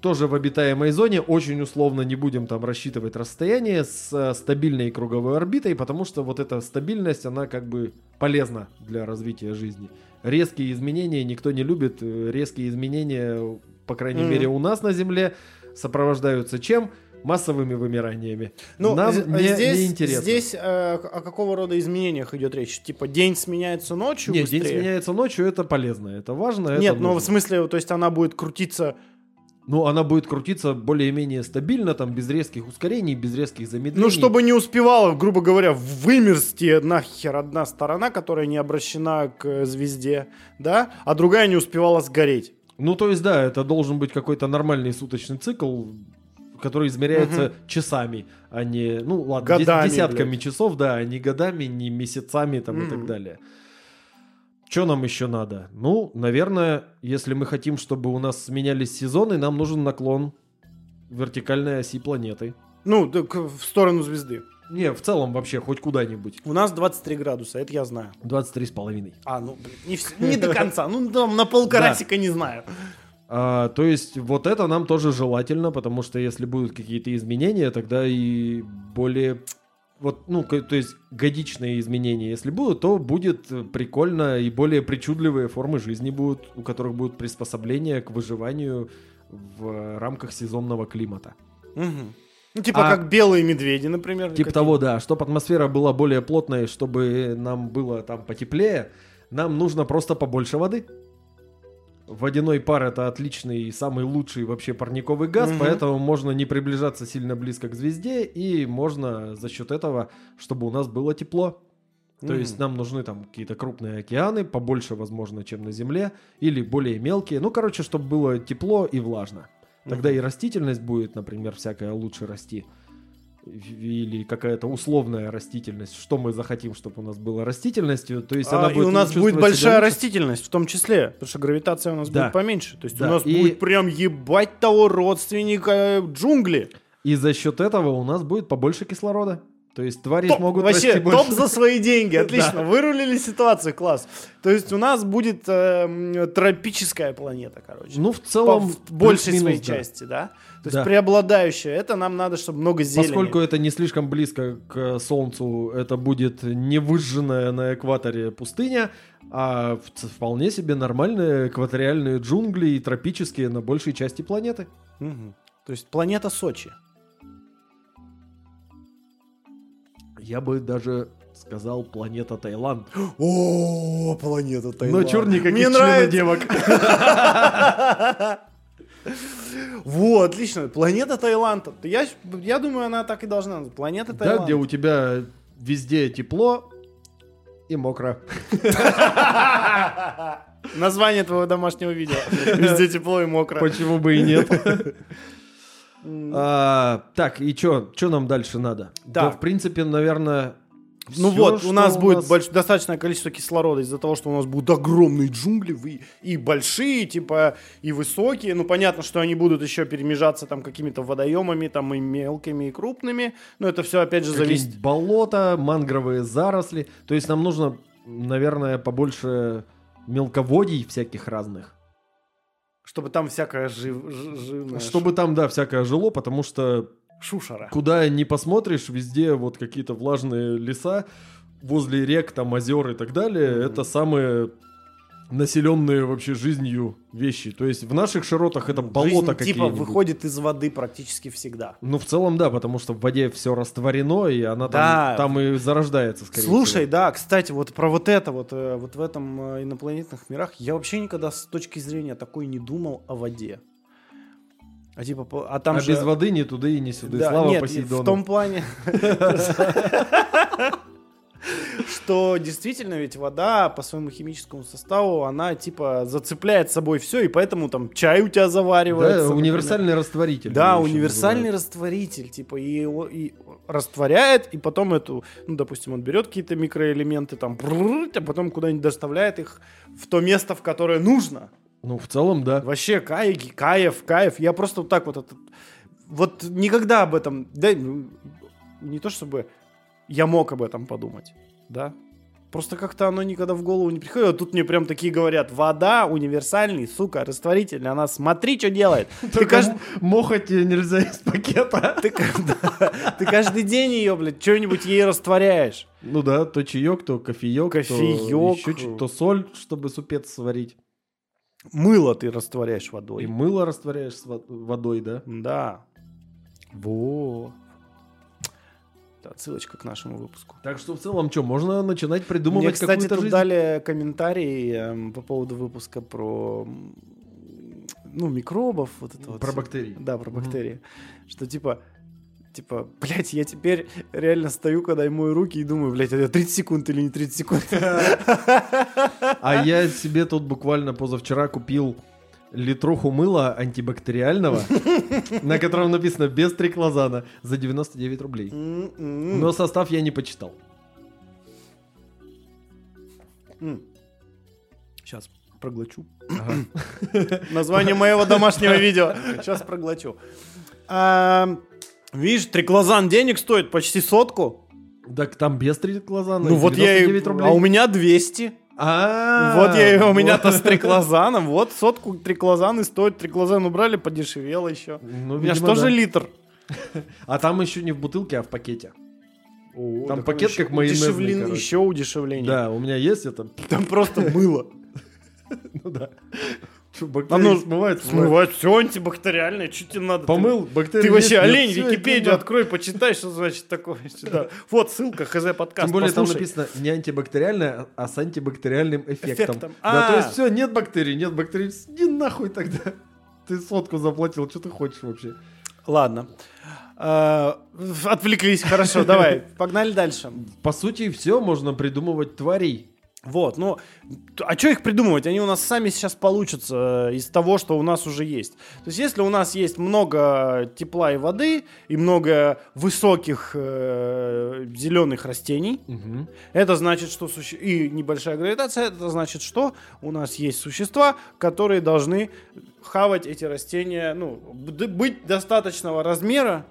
тоже в обитаемой зоне, очень условно не будем там рассчитывать расстояние с э, стабильной круговой орбитой, потому что вот эта стабильность, она как бы полезна для развития жизни. Резкие изменения никто не любит. Резкие изменения, по крайней Мгм. мере, у нас на Земле сопровождаются чем? Массовыми вымираниями. Ну, Нам з- не, здесь, не интересно. здесь э, о какого рода изменениях идет речь? Типа день сменяется ночью Нет, день быстрее? сменяется ночью, это полезно, это важно. это Нет, но нужно. в смысле, то есть она будет крутиться... Ну, она будет крутиться более-менее стабильно, там, без резких ускорений, без резких замедлений. Ну, чтобы не успевала, грубо говоря, вымерзти нахер одна сторона, которая не обращена к э, звезде, да, а другая не успевала сгореть. Ну, то есть, да, это должен быть какой-то нормальный суточный цикл, который измеряется часами, а не, ну ладно, Годами, десятками блядь. часов, да, а не годами, не месяцами там и так далее. Что нам еще надо? Ну, наверное, если мы хотим, чтобы у нас сменялись сезоны, нам нужен наклон вертикальной оси планеты. Ну, так в сторону звезды. Не, в целом вообще, хоть куда-нибудь. У нас 23 градуса, это я знаю. 23 с половиной. А, ну, блин, не, не до конца. Ну, там на полкарасика не знаю. А, то есть вот это нам тоже желательно, потому что если будут какие-то изменения, тогда и более вот, ну, то есть годичные изменения, если будут, то будет прикольно и более причудливые формы жизни будут, у которых будут приспособления к выживанию в рамках сезонного климата. Мгм. Ну, типа А- как белые медведи, например. Типа какие- того, да, чтобы атмосфера была более плотной, чтобы нам было там потеплее, нам нужно просто побольше воды. Водяной пар это отличный и самый лучший вообще парниковый газ, Мгм. поэтому можно не приближаться сильно близко к звезде, и можно за счет этого, чтобы у нас было тепло. То Мгм. есть нам нужны там какие-то крупные океаны, побольше, возможно, чем на Земле, или более мелкие. Ну, короче, чтобы было тепло и влажно. Тогда Мгм. и растительность будет, например, всякая лучше расти. В- Или какая-то условная растительность. Что мы захотим, чтобы у нас была растительностью, то есть А, она и будет у нас будет большая растительность в том числе, потому что гравитация у нас Да. будет поменьше. То есть Да, у нас и- будет прям ебать того родственника э, джунгли. И за счет этого у нас будет побольше кислорода. То есть твари Топ, смогут вообще, расти больше. топ за свои деньги, отлично, вырулили ситуацию, класс. То есть у нас будет эм, тропическая планета, короче. Ну, в По- целом, в большей своей да. части, да? То есть Да. преобладающая, это нам надо, чтобы много зелени. Поскольку это не слишком близко к Солнцу, это будет не выжженная на экваторе пустыня, а вполне себе нормальные экваториальные джунгли и тропические на большей части планеты. Мгм. То есть планета Сочи. Я бы даже сказал планета Таиланд. О, планета Но чур никаких Мне нравится. девок. Вот, отлично. Планета Таиланд. Я, я думаю, она так и должна. Планета Да, Таиланд. где у тебя везде тепло и мокро. Название твоего домашнего видео. Везде тепло и мокро. Почему бы и нет? А, Так, и что нам дальше надо? Да, Так. в принципе, наверное... Ну всё, вот, у нас будет нас- больш- достаточное количество кислорода из-за того, что у нас будут огромные джунгли вы- и большие, типа, и высокие. Ну, понятно, что они будут еще перемежаться там какими-то водоемами, там и мелкими, и крупными. Но это все, опять же, зависит. болота, мангровые заросли. То есть нам нужно, наверное, побольше мелководий всяких разных. Чтобы там всякое жив, ж- живное. Чтобы там, да, всякое жило, потому что Шушера. куда ни посмотришь, везде вот какие-то влажные леса, возле рек, там озер и так далее. Мгм. Это самые населенные вообще жизнью вещи. То есть в наших широтах это болото Жизнь, типа, выходит из воды практически всегда. Ну, в целом, да, потому что в воде все растворено, и она Да. там, там и зарождается, скорее Слушай, всего. да, кстати, вот про вот это вот, э, вот в этом э, инопланетных мирах я вообще никогда с точки зрения такой не думал о воде. А типа, а там а же... без воды ни туда и ни сюда. Да, Слава нет, Посейдону. в том плане, что действительно ведь вода по своему химическому составу, она типа зацепляет с собой все, и поэтому там чай у тебя заваривается. Да, например. универсальный растворитель. Да, универсальный называют. растворитель, типа, и, и растворяет, и потом эту, ну, допустим, он берет какие-то микроэлементы, там, а потом куда-нибудь доставляет их в то место, в которое нужно. Ну, в целом, да. Вообще, кайф, кайф, кайф. Я просто вот так вот, вот никогда об этом, да, не то чтобы я мог об этом подумать, да, Просто как-то оно никогда в голову не приходило. Тут мне прям такие говорят, вода универсальный, сука, растворитель. Она смотри, что делает. Ты, кажд- мохать нельзя из пакета. ты каждый день ее, блядь, что-нибудь ей растворяешь. Ну да, то чаек, то кофеек, то, еще чуть- то соль, чтобы супец сварить. Мыло ты растворяешь И водой. мыло растворяешь с водой, да? Да. Во. Отсылочка к нашему выпуску. Так что в целом, что, можно начинать придумывать Мне, кстати, тут жизнь? дали комментарий эм, по поводу выпуска про ну, микробов, вот это вот. Про бактерии. Да, про бактерии. Что типа, типа, блядь, я теперь реально стою, когда я мою руки и думаю, блядь, это 30 секунд или не 30 секунд. А я себе тут буквально позавчера купил литруху мыла антибактериального, на котором написано без триклозана, за 99 рублей. М-м. Но состав я не почитал. Сейчас проглочу. Название моего домашнего видео. Сейчас проглочу. Видишь, триклозан денег стоит почти сотку. Так там без триклозана. Ну вот я и... 99 рублей. А у меня 200. А, Вот я у меня-то с триклозаном. Вот сотку триклозан и стоит. Триклозан убрали, подешевело еще. Ну, У меня же тоже литр. А там еще не в бутылке, а в пакете. Там пакет еще как майонезный, удешевлен- короче. Еще удешевление. Да, у меня есть это. Там просто мыло. Ну да. Что, А бактерии ну, смывают? Смывать все антибактериальное, что тебе надо? Помыл, Ты, бактерии ты вообще есть, олень, Википедию открой, почитай, что значит такое. сюда. Вот ссылка, хз подкаст, Тем более там написано не антибактериальное, а с антибактериальным эффектом. Эффектом. Да, то А. есть все, нет бактерий, нет бактерий. Иди нахуй тогда. Ты сотку заплатил, что ты хочешь вообще? Ладно. А, Отвлеклись, хорошо, давай, погнали дальше. По сути, все можно придумывать тварей. Вот, ну, а что их придумывать? Они у нас сами сейчас получатся э, из того, что у нас уже есть. То есть, если у нас есть много тепла и воды, и много высоких зеленых растений, Мгм. это значит, что суще... и небольшая гравитация, это значит, что у нас есть существа, которые должны хавать эти растения, ну, быть достаточного размера,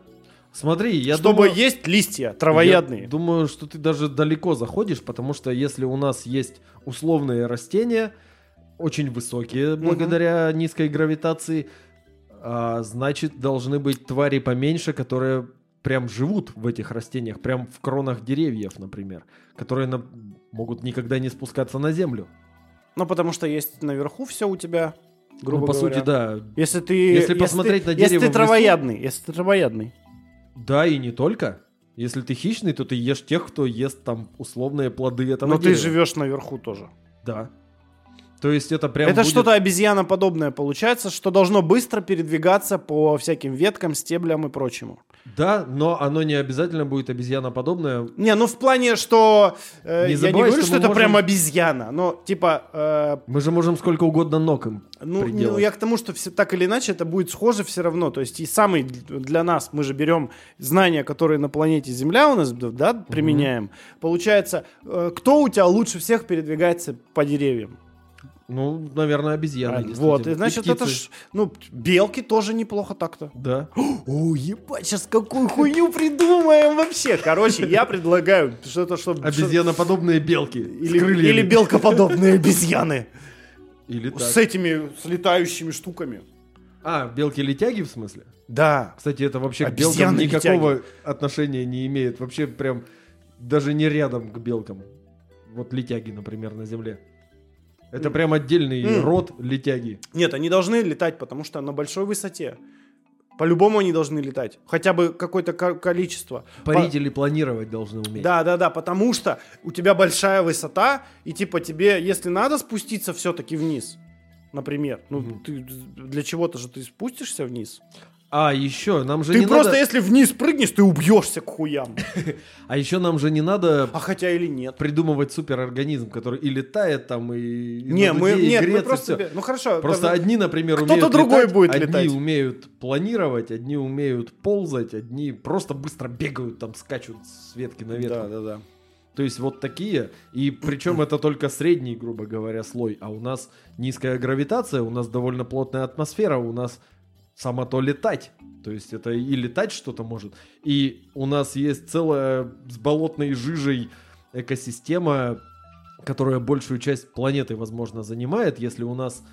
Смотри, я чтобы думаю, есть листья травоядные. Я думаю, что ты даже далеко заходишь, потому что если у нас есть условные растения, очень высокие благодаря низкой гравитации, а, значит, должны быть твари поменьше, которые прям живут в этих растениях, прям в кронах деревьев, например, которые на- могут никогда не спускаться на землю. Ну, потому что есть наверху все у тебя, грубо ну, по говоря. сути, да. Если ты... Если посмотреть ты- на Если дерево ты в лесу- травоядный, если ты травоядный. Да, и не только. Если ты хищный, то ты ешь тех, кто ест там условные плоды этого Но ты дерева. живешь наверху тоже. Да. То есть это прям Это будет- что-то обезьяноподобное получается, что должно быстро передвигаться по всяким веткам, стеблям и прочему. Да, но оно не обязательно будет обезьяноподобное. Не, ну в плане, что... э, Не я не забывай, говорю, что что, это можем- прям обезьяна, но типа... э, Мы же можем сколько угодно ног им ну, приделать. ну, я к тому, что все, так или иначе это будет схоже все равно. То есть и самый для нас, мы же берем знания, которые на планете Земля у нас, да, применяем. Получается, э, кто у тебя лучше всех передвигается по деревьям? Ну, наверное, обезьяны. Действительно. Вот, и значит, И это ж, ну, белки тоже неплохо так-то. Да. О, ебать, сейчас какую хуйню придумаем вообще. Короче, я предлагаю что-то, чтобы... Обезьяноподобные белки. Или, или белкоподобные обезьяны. Или так. С этими, с летающими штуками. А, белки-летяги в смысле? Да. Кстати, это вообще к белкам никакого отношения не имеет. Вообще прям даже не рядом к белкам. Вот летяги, например, на Земле. Это прям отдельный М. род летяги. Нет, они должны летать, потому что на большой высоте. По-любому они должны летать. Хотя бы какое-то ко- количество. Парить или планировать должны уметь. Да, да, да, потому что у тебя большая высота, и типа тебе, если надо спуститься все-таки вниз, например, ну Мгм. ты для чего-то же ты спустишься вниз. А еще нам же ты не просто, надо... если вниз прыгнешь, ты убьешься к хуям. А еще нам же не надо А хотя или нет. придумывать суперорганизм, который и летает там, и, Не, мы, нет, мы просто... Ну хорошо. Просто одни, например, Кто-то умеют другой летать, будет одни летать. умеют планировать, одни умеют ползать, одни просто быстро бегают, там скачут с ветки на ветку. Да, да, да. То есть вот такие, и причем это только средний, грубо говоря, слой, а у нас низкая гравитация, у нас довольно плотная атмосфера, у нас само то летать. То есть это и летать что-то может. И у нас есть целая с болотной жижей экосистема, которая большую часть планеты, возможно, занимает. Если у нас...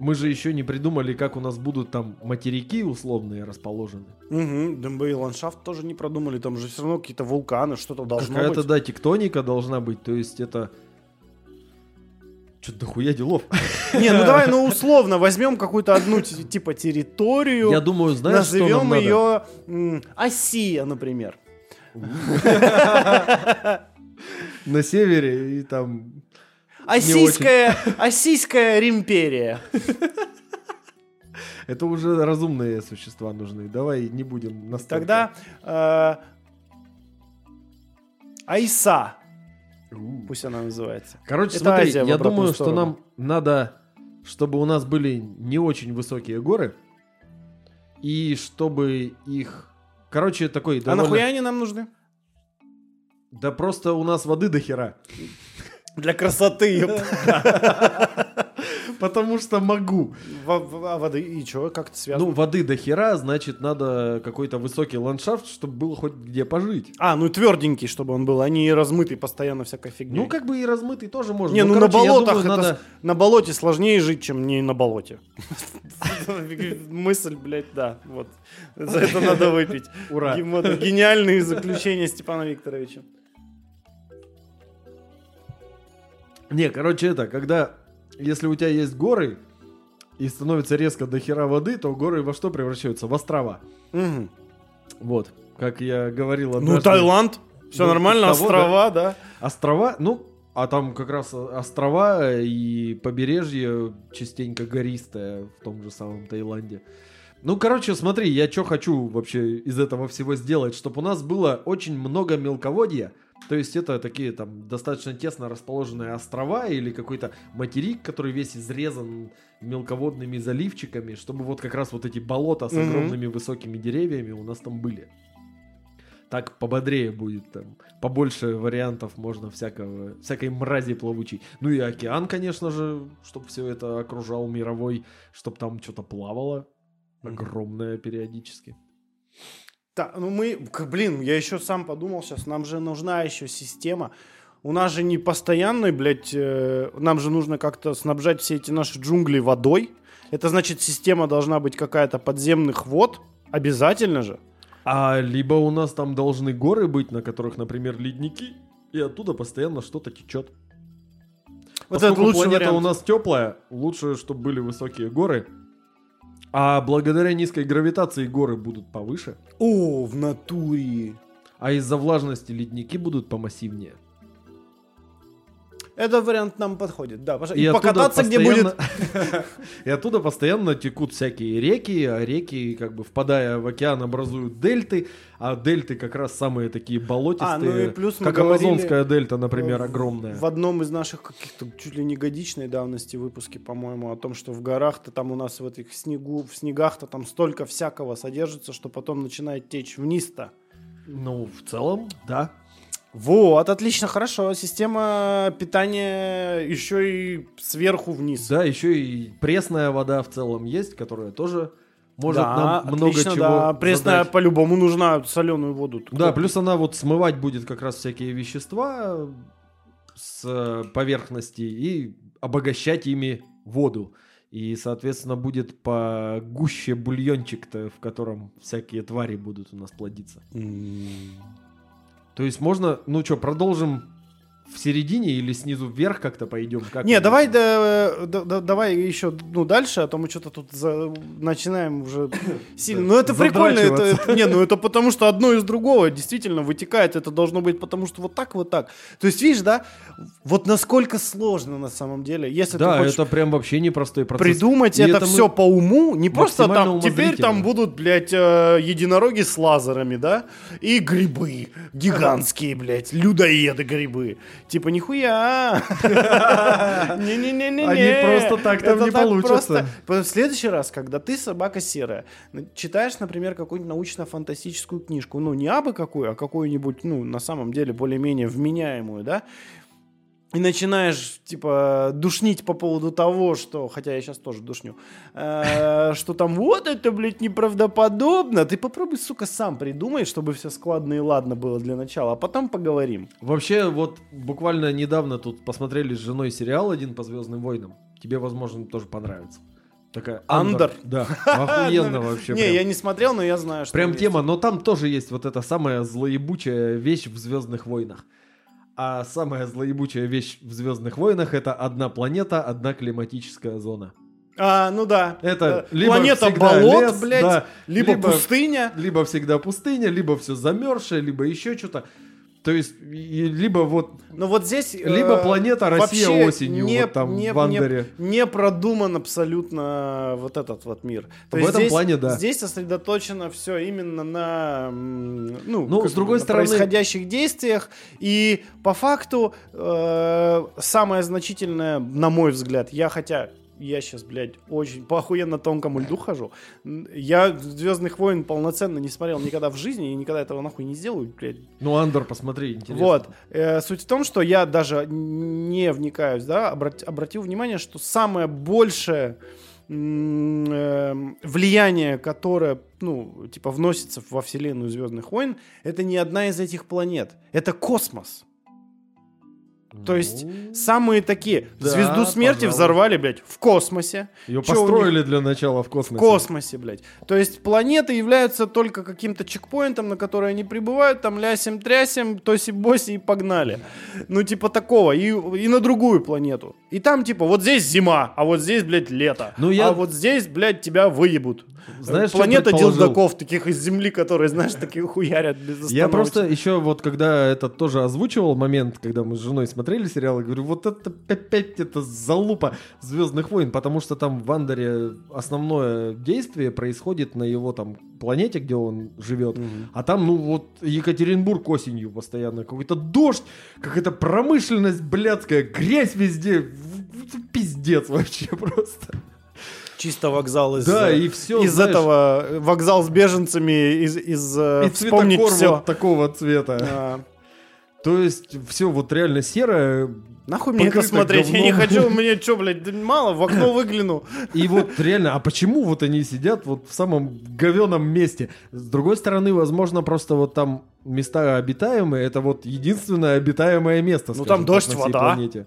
Мы же еще не придумали, как у нас будут там материки условные расположены. Угу, ДМБ и ландшафт тоже не продумали, там же все равно какие-то вулканы, что-то должно Какая-то, быть. да, тектоника должна быть. То есть это... Что-то дохуя делов. Не, ну давай, ну условно, возьмем какую-то одну ти- типа территорию, Я думаю, знаешь, что нам назовем надо? ее м, Осия, например. На севере и там... Осийская, Осийская римперия. Это уже разумные существа нужны. Давай не будем настолько. Тогда э, Айса. Пусть она называется. Короче, Это смотри, Азия я думаю, что сторону. нам надо чтобы у нас были не очень высокие горы, и чтобы их... Короче, такой А довольно- нахуя они нам нужны? Да просто у нас воды до хера. Для красоты. Потому что могу. А воды и что, как это Ну, связано? воды до хера, значит, надо какой-то высокий ландшафт, чтобы было хоть где пожить. А, ну тверденький, чтобы он был, а не размытый постоянно всякой фигней. Ну, как бы и размытый тоже можно. Не, ну, на короче, я болотах думаю, это надо... на болоте сложнее жить, чем не на болоте. Мысль, блядь, да, вот. За это надо выпить. Ура. Гениальные заключения Степана Викторовича. Не, короче, это, когда, если у тебя есть горы, и становится резко до хера воды, то горы во что превращаются? В острова. Мгм. Вот, как я говорил Ну, однажды. Таиланд, все Ну, нормально, того, острова, да. Острова, ну, а там как раз острова и побережье частенько гористое в том же самом Таиланде. Ну, короче, смотри, я что хочу вообще из этого всего сделать, чтобы у нас было очень много мелководья. То есть это такие там достаточно тесно расположенные острова или какой-то материк, который весь изрезан мелководными заливчиками, чтобы вот как раз вот эти болота с Мгм. огромными высокими деревьями у нас там были. Так пободрее будет там. Побольше вариантов можно всякого, всякой мрази плавучей. Ну и океан, конечно же, чтобы все это окружал мировой, чтобы там что-то плавало. Огромное периодически. Да, ну мы, блин, я еще сам подумал сейчас, нам же нужна еще система. У нас же не постоянный, блядь, э, нам же нужно как-то снабжать все эти наши джунгли водой. Это значит, система должна быть какая-то подземных вод, обязательно же. А либо у нас там должны горы быть, на которых, например, ледники, и оттуда постоянно что-то течет. Вот Поскольку это лучший планета вариант. у нас теплая, лучше, чтобы были высокие горы. А благодаря низкой гравитации горы будут повыше, О, в натуре. а из-за влажности ледники будут помассивнее. Этот вариант нам подходит, да. пожалуйста. И И, покататься, где будет... И оттуда постоянно текут всякие реки, а реки, как бы впадая в океан, образуют дельты, а дельты как раз самые такие болотистые, А, ну и плюс как Амазонская дельта, например, огромная. В одном из наших каких-то чуть ли не годичной давности выпуске, по-моему, о том, что в горах-то там у нас в этих снегу, в снегах-то там столько всякого содержится, что потом начинает течь вниз-то. Ну, в целом, да. Вот, отлично, хорошо. Система питания еще и сверху вниз. Да, еще и пресная вода в целом есть, которая тоже может Да, нам много отлично, чего да. Пресная задать. по-любому нужна соленую воду. Да, плюс она вот смывать будет как раз всякие вещества с поверхности и обогащать ими воду. И, соответственно, будет погуще бульончик-то, в котором всякие твари будут у нас плодиться. М. То есть можно, ну что, продолжим в середине или снизу вверх как-то пойдем? Как Не, давай, да, да- да- давай еще ну, дальше, а то мы что-то тут за- начинаем уже сильно. Ну, это прикольно. Это, это- не, ну это потому что одно из другого действительно вытекает. Это должно быть потому что вот так, вот так. То есть, видишь, да, вот насколько сложно на самом деле. Если Да, ты хочешь это прям вообще непростой процесс. придумать И это, это все по уму, не просто там, теперь там будут, блядь, э, единороги с лазерами, да, и грибы гигантские, блядь, людоеды грибы. Типа, нихуя. Не-не-не-не. Они просто так там не получатся. просто. В следующий раз, когда ты собака серая, читаешь, например, какую-нибудь научно-фантастическую книжку, ну, не абы какую, а какую-нибудь, ну, на самом деле, более-менее вменяемую, да, и начинаешь, типа, душнить по поводу того, что, хотя я сейчас тоже душню, э, что там вот это, блядь, неправдоподобно, ты попробуй, сука, сам придумай, чтобы все складно и ладно было для начала, а потом поговорим. Вообще, вот буквально недавно тут посмотрели с женой сериал один по Звездным войнам. Тебе, возможно, тоже понравится. Такая Андер? Да, охуенно вообще. Не, я не смотрел, но я знаю, что Прям тема, но там тоже есть вот эта самая злоебучая вещь в Звездных войнах. А самая злоебучая вещь в Звездных войнах это одна планета, одна климатическая зона. А, ну да. Это Э, либо Планета болот, лес, блядь, да, либо, либо- пустыня. Либо всегда пустыня, либо все замерзшее, либо еще что-то. То есть, и- либо вот Но вот здесь... э, Либо планета Россия осенью, не, вот там не, в Андере. Не, не продуман абсолютно вот этот вот мир. То В этом здесь, плане, да. Здесь сосредоточено все именно на, ну, Ну, с другой на стороны- происходящих действиях. И по факту э, самое значительное, на мой взгляд, я хотя я сейчас, блядь, очень по охуенно тонкому льду хожу. Я «Звездных войн» полноценно не смотрел никогда в жизни и никогда этого нахуй не сделаю, блядь. Ну, Андор, посмотри, интересно. Вот. Э, суть в том, что я даже не вникаюсь, да, обрат- обратил внимание, что самое большее эм, влияние, которое, ну, типа, вносится во вселенную Звездных войн, это не одна из этих планет. Это космос. То есть Ну, самые такие. Да, Звезду смерти пожалуй. взорвали, блядь, в космосе. Ее Чё построили для начала в В космосе. космосе, блядь. То есть планеты являются только каким-то чекпоинтом, на который они прибывают, там лясим-трясим, тоси-боси и погнали. Ну, типа такого. И, и на другую планету. И там, типа, вот здесь зима, а вот здесь, блядь, лето. Ну, я- А вот здесь, блядь, тебя выебут. Знаешь, Планета дилдаков, таких из Земли, которые, знаешь, такие хуярят без Я просто еще вот когда это тоже озвучивал момент, когда мы с женой смотрели сериал, я говорю, вот это опять это залупа Звездных войн, потому что там в Андере основное действие происходит на его там планете, где он живет, а там ну вот Екатеринбург осенью постоянно какой-то дождь, какая-то промышленность блядская, грязь везде, пиздец вообще просто. Чисто вокзал из, Да, и всё, из знаешь. этого, вокзал с беженцами, из, из э, И вспомнить все. вот такого цвета. То есть все вот реально серое, Нахуй мне это смотреть? Я не говном. хочу, мне что, блядь, да мало, в окно выгляну. И вот реально, а почему вот они сидят вот в самом говеном месте? С другой стороны, возможно, просто вот там места обитаемые, это вот единственное обитаемое место, Ну, там так, дождь, на всей вода. планете.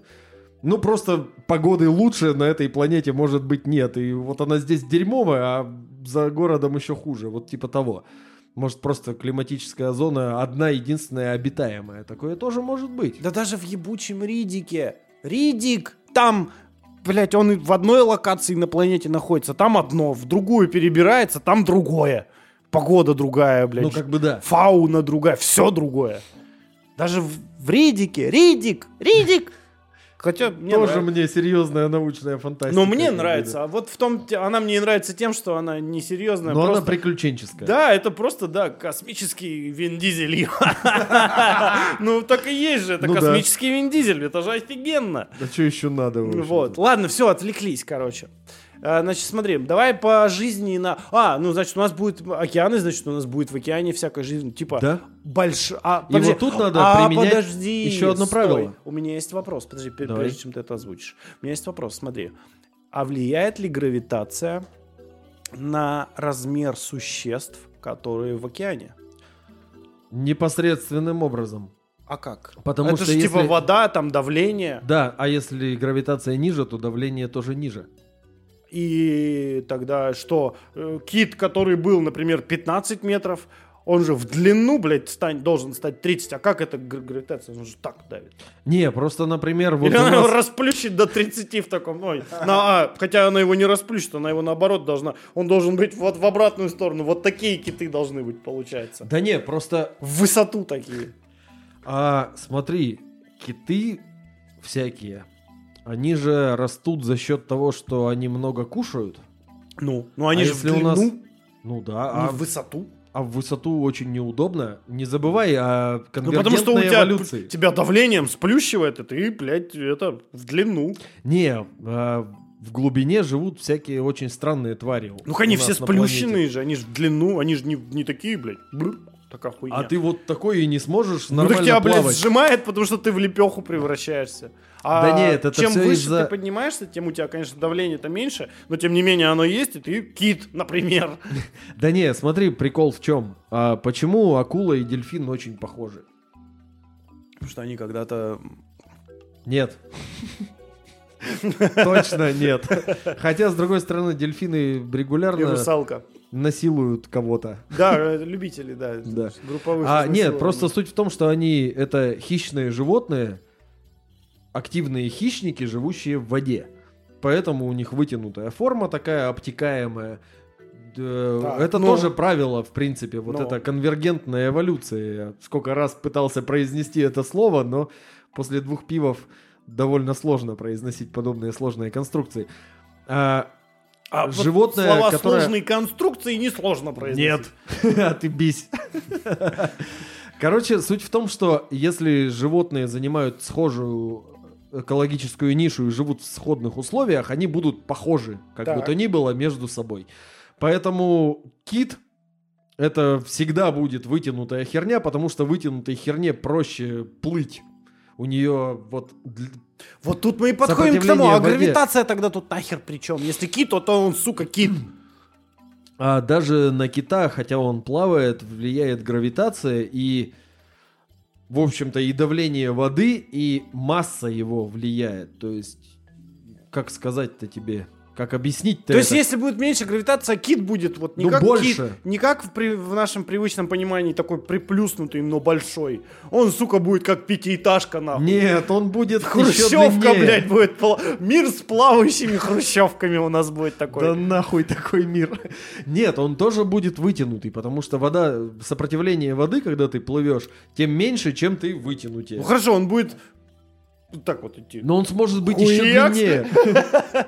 Ну, просто погоды лучше на этой планете, может быть, нет. И вот она здесь дерьмовая, а за городом еще хуже. Вот типа того. Может, просто климатическая зона одна единственная обитаемая. Такое тоже может быть. Да даже в ебучем Ридике. Ридик! Там, блядь, он в одной локации на планете находится, там одно, в другую перебирается, там другое. Погода другая, блядь. Ну, как бы да. Фауна другая, все другое. Даже в, в Ридике. Ридик! Ридик! Хотя мне Тоже нравится. мне серьезная научная фантастика. Но мне как бы, нравится. А вот в том, она мне не нравится тем, что она не серьезная. Но она просто- приключенческая. Да, это просто, да, космический Вин Дизель. Ну, так и есть же, это Ну космический Вин Дизель, это же офигенно. Да что еще надо? Вот, ладно, все, отвлеклись, короче. А, Значит, смотри, давай по жизни на... А, ну, значит, у нас будет океаны, значит, у нас будет в океане всякая жизнь. Типа, Да? больш... А, И вот тут надо а, применять подожди, еще одно стой. правило. У меня есть вопрос, подожди, Давай. прежде чем ты это озвучишь. У меня есть вопрос, смотри. А влияет ли гравитация на размер существ, которые в океане? Непосредственным образом. А как? Потому это что же типа если- вода, там давление, Да, а если гравитация ниже, то давление тоже ниже. И тогда что? Э, Кит, который был, например, 15 метров, он же в длину, блядь, стань, должен стать 30. А как это гр- гравитация? Он же так давит. Не, просто, например, вот Или она его нас- расплющит до 30 в таком. Ой, на, а, хотя она его не расплющит, она его наоборот должна. Он должен быть вот в обратную сторону. Вот такие киты должны быть, получается. Да не, просто... В высоту такие. А, смотри, киты всякие, они же растут за счет того, что они много кушают. Ну, ну они А же если в у длину, нас- Ну да, не а, в высоту. а в высоту очень неудобно. Не забывай о Ну, конвергентной потому что у тебя, эволюции. тебя давлением сплющивает, и ты, блядь, это в длину. Не, а, в глубине живут всякие очень странные твари. Ну, они у все сплющенные же, они же в длину, они же не, не такие, блядь. Бррр, такая хуйня. А ты вот такой и не сможешь ну, нормально так тебя, блядь, плавать. сжимает, потому что ты в лепеху превращаешься. А Да нет, это чем всё выше из-за- ты поднимаешься, тем у тебя, конечно, давление-то меньше, но тем не менее оно есть, и ты кит, например. Да не, смотри, прикол в чем. А почему акула и дельфин очень похожи? Потому что они когда-то... Нет. Точно нет. Хотя, с другой стороны, дельфины И регулярно русалка. насилуют кого-то. Да, э, любители, да. Да. Групповых А, нет, просто суть в том, что они это хищные животные, активные хищники, живущие в воде. Поэтому у них вытянутая форма такая обтекаемая. Д- Так, это но- тоже правило, в принципе, вот но- это конвергентная эволюция. Я сколько раз пытался произнести это слово, но после двух пивов довольно сложно произносить подобные сложные конструкции. А, А вот животное, слова которое- сложные конструкции несложно произносить. нет. А ты бись. Короче, суть в том, что если животные занимают схожую экологическую нишу и живут в сходных условиях, они будут похожи, как Так. бы то ни было, между собой. Поэтому кит это всегда будет вытянутая херня, потому что вытянутой херне проще плыть. У нее вот Вот тут мы и подходим к тому, а гравитация тогда тут нахер при чем? Если кит, то, то он, сука, кит. А даже на кита, хотя он плавает, влияет гравитация и, в общем-то, и давление воды, и масса его влияет. То есть, как сказать-то тебе? Как объяснить-то То есть, это? если будет меньше гравитация, кит будет вот не Ну, как больше. кит, не как в, при- в нашем привычном понимании такой приплюснутый, но большой. Он, сука, будет как пятиэтажка, нахуй. Нет, он будет Хрущевка, блядь, будет. пла- Мир с плавающими хрущевками у нас будет такой. Да нахуй такой мир. Нет, он тоже будет вытянутый, потому что вода, сопротивление воды, когда ты плывешь, тем меньше, чем ты вытянутее. Ну хорошо, он будет вот так вот идти. Но он сможет быть еще длиннее.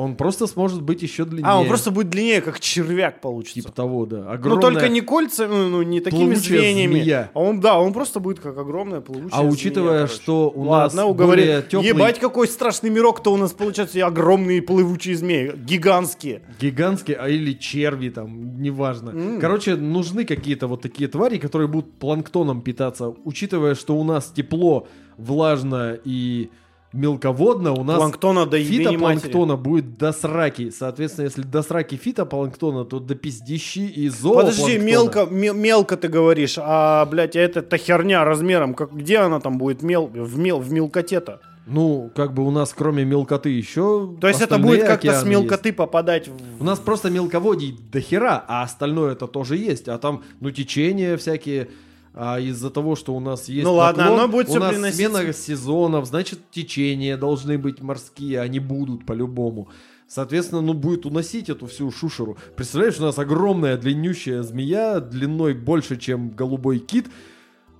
Он просто сможет быть еще длиннее. А, он просто будет длиннее, как червяк получится. Типа того, да. ну, Огромная... только не кольца, ну, ну, не такими звеньями. змея. А он, да, он просто будет как огромная плавучая А учитывая, змея, что у Ладно, нас уговорили. более теплый, Ебать, какой страшный мирок-то у нас получается. И огромные плывучие змеи. Гигантские. гигантский, а или черви там, неважно. М. Короче, нужны какие-то вот такие твари, которые будут планктоном питаться. Учитывая, что у нас тепло, влажно и мелководно, у нас Планктона до не матери. фитопланктона будет до сраки. Соответственно, если до сраки фитопланктона, то до пиздищи и Подожди, зоопланктона. мелко, ме- мелко ты говоришь, а, блядь, а это та херня размером, как, где она там будет мел, в, мел, в мелкоте-то? Ну, как бы у нас кроме мелкоты еще То есть это будет как-то с мелкоты попадать в... У нас просто мелководий до хера, а остальное это тоже есть. А там, ну, течения всякие. А из-за того, что у нас есть Ну ладно, наклон, оно будет у нас приносить- смена сезонов, значит, течения должны быть морские, они будут по-любому. Соответственно, ну, будет уносить эту всю шушеру. Представляешь, у нас огромная длиннющая змея, длиной больше, чем голубой кит,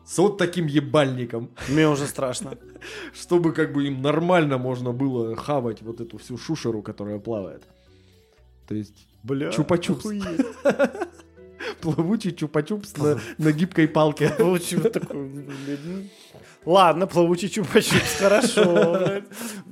с вот таким ебальником, Мне уже страшно. чтобы как бы им нормально можно было хавать вот эту всю шушеру, которая плавает. То есть Бля. Чупа-чупс. Плавучий чупа-чупс на, на гибкой палке. Получил такой, блядь, ну. Ладно, плавучий чупа-чупс, хорошо.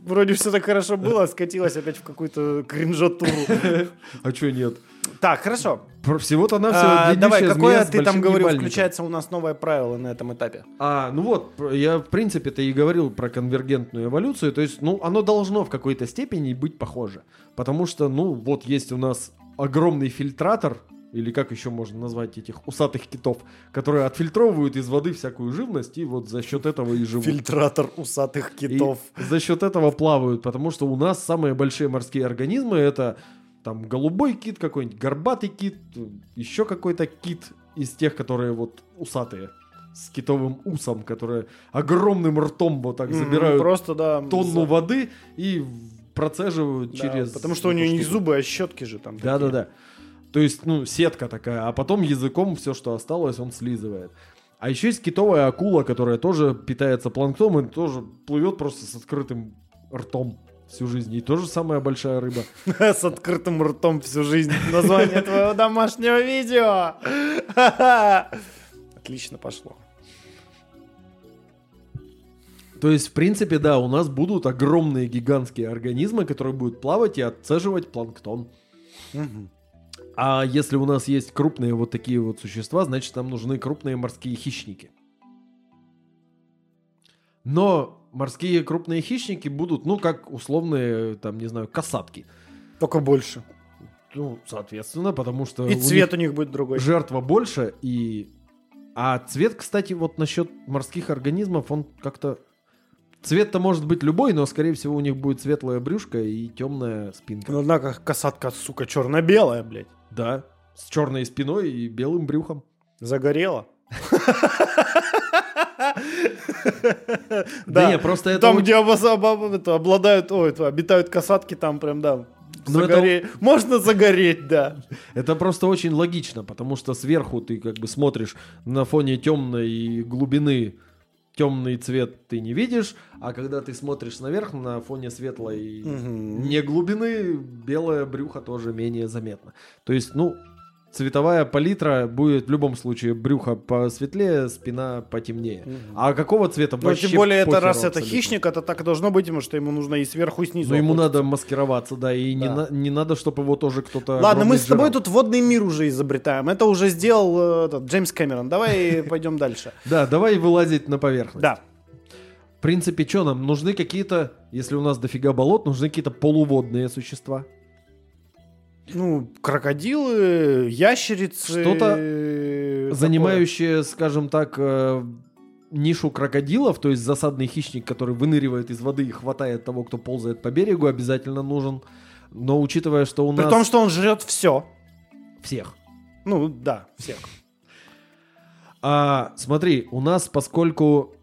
Вроде все так хорошо было, а скатилось опять в какую-то кринжатуру. А чё нет? Так, хорошо. Всего-то на А, все давай, какое ты там говорил, включается у нас новое правило на этом этапе? А, ну вот, я в принципе-то и говорил про конвергентную эволюцию, то есть, ну, оно должно в какой-то степени быть похоже. Потому что, ну, вот есть у нас огромный фильтратор, или как еще можно назвать этих усатых китов, которые отфильтровывают из воды всякую живность, и вот за счет этого и живут. Фильтратор усатых И китов. за счет этого плавают, потому что у нас самые большие морские организмы это там голубой кит какой-нибудь, горбатый кит, еще какой-то кит из тех, которые вот усатые, с китовым усом, которые огромным ртом вот так забирают Просто, да. тонну за- воды и процеживают да, через... Потому что у нее не зубы, а щетки же там. такие. То есть, ну, сетка такая, а потом языком все, что осталось, он слизывает. А еще есть китовая акула, которая тоже питается планктоном и тоже плывет просто с открытым ртом всю жизнь. И тоже самая большая рыба. С открытым ртом всю жизнь. Название твоего домашнего видео. Отлично пошло. То есть, в принципе, да, у нас будут огромные гигантские организмы, которые будут плавать и отцеживать планктон. А если у нас есть крупные вот такие вот существа, значит, нам нужны крупные морские хищники. Но морские крупные хищники будут, ну, как условные, там, не знаю, касатки. Только больше. Ну, соответственно, потому что И у цвет у них будет другой. жертва больше, и... А цвет, кстати, вот насчет морских организмов, он как-то... Цвет-то может быть любой, но, скорее всего, у них будет светлое брюшко и темная спинка. Ну, однако касатка, сука, черно-белая, блядь. Да, с черной спиной и белым брюхом. Загорела. Да, не, просто это... Там, где это, обладают, ой, это, обитают касатки, там прям, да, Ну, это- загоре- Можно загореть, да. Это просто очень логично, потому что сверху ты как бы смотришь на фоне темной глубины темный цвет ты не видишь, а когда ты смотришь наверх на фоне светлой Мгм. не глубины, белое брюхо тоже менее заметно. То есть, ну, цветовая палитра будет в любом случае брюхо посветлее, спина потемнее. Мгм. А какого цвета Ну, вообще тем более, это раз это абсолютно. хищник, это так и должно быть, потому что ему нужно и сверху, и снизу. Ну, ему надо маскироваться, да, и Не, Да. на- не надо, чтобы его тоже кто-то... Ладно, мы с тобой жрал. тут водный мир уже изобретаем. Это уже сделал э, этот, Джеймс Кэмерон. Давай пойдем дальше. Да, давай вылазить на поверхность. Да. В принципе, что нам? Нужны какие-то, если у нас дофига болот, нужны какие-то полуводные существа. Ну, крокодилы, ящерицы. Что-то э, такое. Занимающие, скажем так, э, нишу крокодилов, то есть засадный хищник, который выныривает из воды и хватает того, кто ползает по берегу, обязательно нужен. Но учитывая, что у При нас том, что он жрет все. всех. Ну, да, всех. А, смотри, у нас, поскольку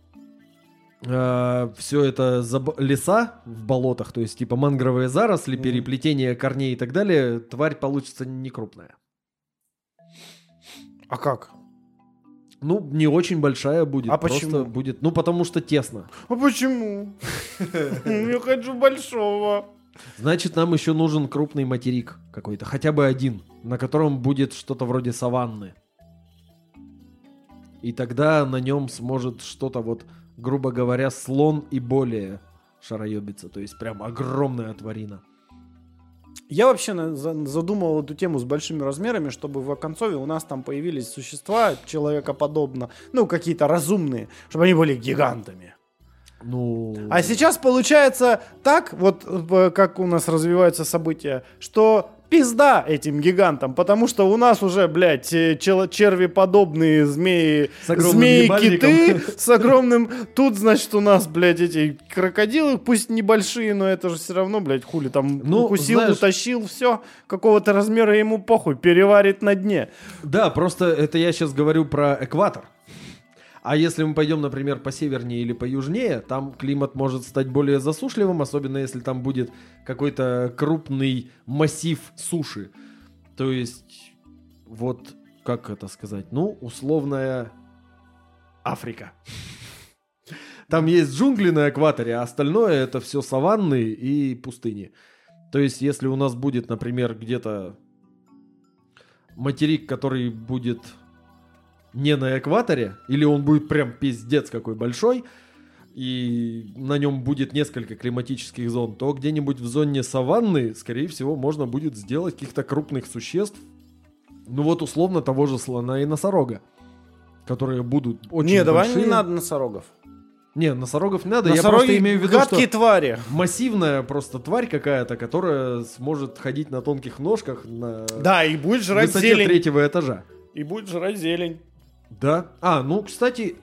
все это заб- леса в болотах, то есть типа мангровые заросли, Мгм. переплетение корней и так далее, тварь получится не крупная. А как? Ну, не очень большая будет. А просто почему? будет. Ну, потому что тесно. А почему? Я хочу большого. Значит, нам еще нужен крупный материк какой-то, хотя бы один, на котором будет что-то вроде саванны. И тогда на нем сможет что-то вот, грубо говоря, слон и более шароебиться. То есть прям огромная тварина. Я вообще на- за- задумал эту тему с большими размерами, чтобы в оконцове у нас там появились существа человекоподобно, ну, какие-то разумные, чтобы они были гигантами. Ну... А сейчас получается так, вот э, как у нас развиваются события, что пизда этим гигантам, потому что у нас уже, блядь, э, чел- червеподобные змеи, змеи-киты с огромным... Тут, значит, у нас, блядь, эти крокодилы, пусть небольшие, но это же все равно, блядь, хули там Ну, укусил, знаешь- утащил, все, какого-то размера ему похуй, переварит на дне. Да, просто это я сейчас говорю про экватор. А если мы пойдем, например, по севернее или по южнее, там климат может стать более засушливым, особенно если там будет какой-то крупный массив суши. То есть, вот, как это сказать, ну, условная Африка. Там есть джунгли на экваторе, а остальное это все саванны и пустыни. То есть, если у нас будет, например, где-то материк, который будет не на экваторе, или он будет прям пиздец какой большой, и на нем будет несколько климатических зон, то где-нибудь в зоне саванны, скорее всего, можно будет сделать каких-то крупных существ, ну вот условно того же слона и носорога, которые будут очень не, давай большие. не надо носорогов. Не, носорогов не надо, я Носороги просто имею в виду, гадкие что твари. массивная просто тварь какая-то, которая сможет ходить на тонких ножках на Да, и будет жрать высоте зелень. третьего этажа. И будет жрать зелень. Да. А, ну, кстати,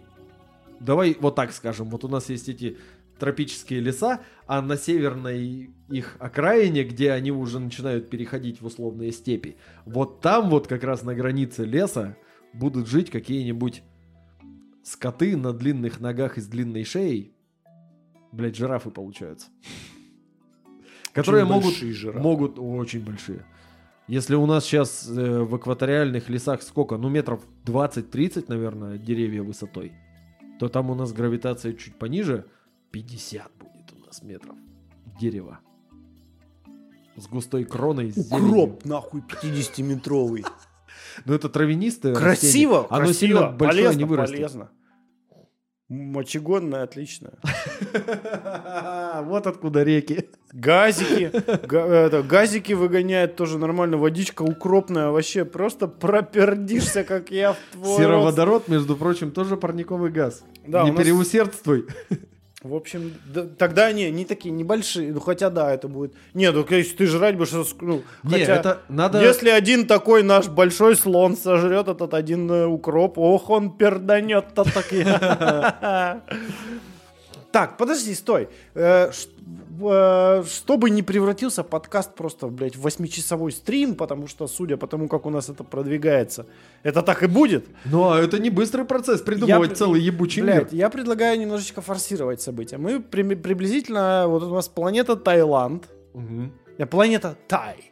давай вот так скажем. Вот у нас есть эти тропические леса, а на северной их окраине, где они уже начинают переходить в условные степи, вот там вот как раз на границе леса будут жить какие-нибудь скоты на длинных ногах и с длинной шеей. Блять, жирафы получаются. Которые могут, жирафы. могут очень большие. Если у нас сейчас э, в экваториальных лесах сколько? Ну, метров 20-30, наверное, деревья высотой. То там у нас гравитация чуть пониже. 50 будет у нас метров дерева. С густой кроной, с зеленью. Укроп, нахуй, 50-метровый. Ну, это травянистое Красиво, растение. Оно красиво, сильно большое полезно, не вырастет. полезно. Мочегонное, отлично. Вот откуда реки. Газики, газики выгоняет тоже нормально, водичка укропная, вообще просто пропердишься, как я в твой. Сероводород, между прочим, тоже парниковый газ. Да, не переусердствуй. В общем, да- тогда не, не такие небольшие, ну хотя да, это будет. Не, ну если ты жрать будешь, ну, Не, хотя, это надо... если один такой наш большой слон сожрет этот один э, укроп, ох, он перданет-то так я. Так, подожди, стой. Э, э, Чтобы не превратился подкаст просто, блядь, в восьмичасовой стрим, потому что, судя по тому, как у нас это продвигается, это так и будет. Ну, а это не быстрый процесс придумывать Я- целый ебучий мир. Блядь, я предлагаю немножечко форсировать события. Мы при- приблизительно, вот у нас планета Таиланд, э, планета Тай.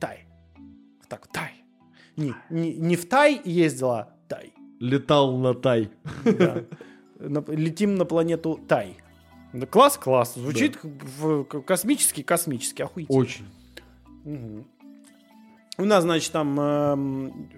Тай. Так, Тай. Не, не, не в Тай ездила, Тай. Летал на тай. Да. На- летим на планету Тай. Да, класс, класс. Звучит как космически, космически, охуительно. Очень. Мгм. У нас, значит, там эм,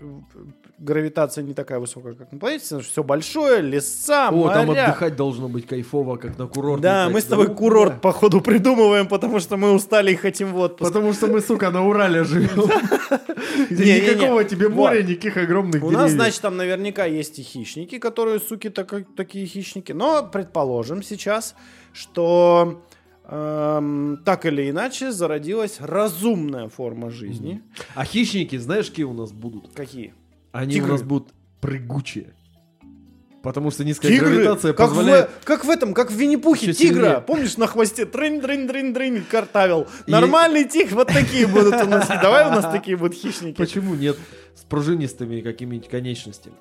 гравитация не такая высокая, как на планете. Все большое, леса, О, там моря. отдыхать должно быть кайфово, как на курорте. Да, мы с тобой ну, курорт, да. походу, придумываем, потому что мы устали и хотим в отпуск. Потому что мы, сука, на Урале живем. Никакого тебе моря, никаких огромных У нас, значит, там наверняка есть и хищники, которые, суки, так- такие хищники. Но предположим сейчас, что эм, так или иначе зародилась разумная форма жизни. А хищники, знаешь, какие у нас будут? Какие? Они Тигры. у нас будут прыгучие. Потому что низкая Тигры, гравитация как, позволяет... в, как в этом, как в Винни-Пухе, тигра, сильнее. помнишь, на хвосте трынь дрынь дрынь дрынь картавил. И- Нормальный тигр, вот такие будут у нас. Давай у нас такие будут хищники. Почему нет с пружинистыми какими-нибудь конечностями?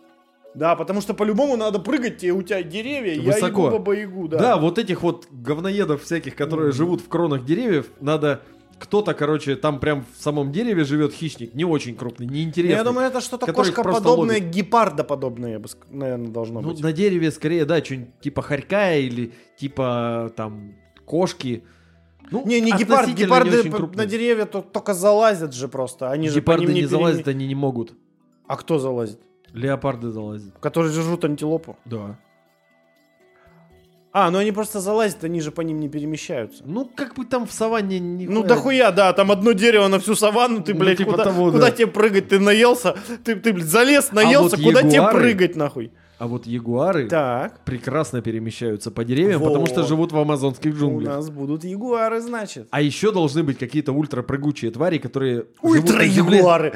Да, потому что по-любому надо прыгать, и у тебя деревья, я Высоко. ягу баба ягу, да. Да. вот этих вот говноедов всяких, которые Мгм. живут в кронах деревьев, надо... Кто-то, короче, там прям в самом дереве живет хищник, не очень крупный, неинтересный. Я думаю, это что-то кошкоподобное, гепардоподобное, я бы наверное, должно Ну, быть. на дереве скорее, да, что-нибудь типа хорька или типа там кошки. Ну, Не, не гепард, не гепарды очень п- крупные. на деревья то- только залазят же просто. Они же по Гепарды ним не, не залазят, переме- они не могут. А кто залазит? Леопарды залазят. Которые жрут антилопу. Да. А, ну они просто залазят, они же по ним не перемещаются. Ну, как бы там в саванне не Ну дохуя, да, там одно дерево на всю саванну, ты, Ну, блядь, типа куда, того, куда да. тебе прыгать, ты наелся, ты, ты блядь, залез, наелся, вот куда тебе ягуары- прыгать, нахуй? А вот ягуары Так, прекрасно перемещаются по деревьям, потому что Вот. живут в амазонских у джунглях. нас будут ягуары, значит. А еще должны быть какие-то ультрапрыгучие твари, которые Ультра-ягуары!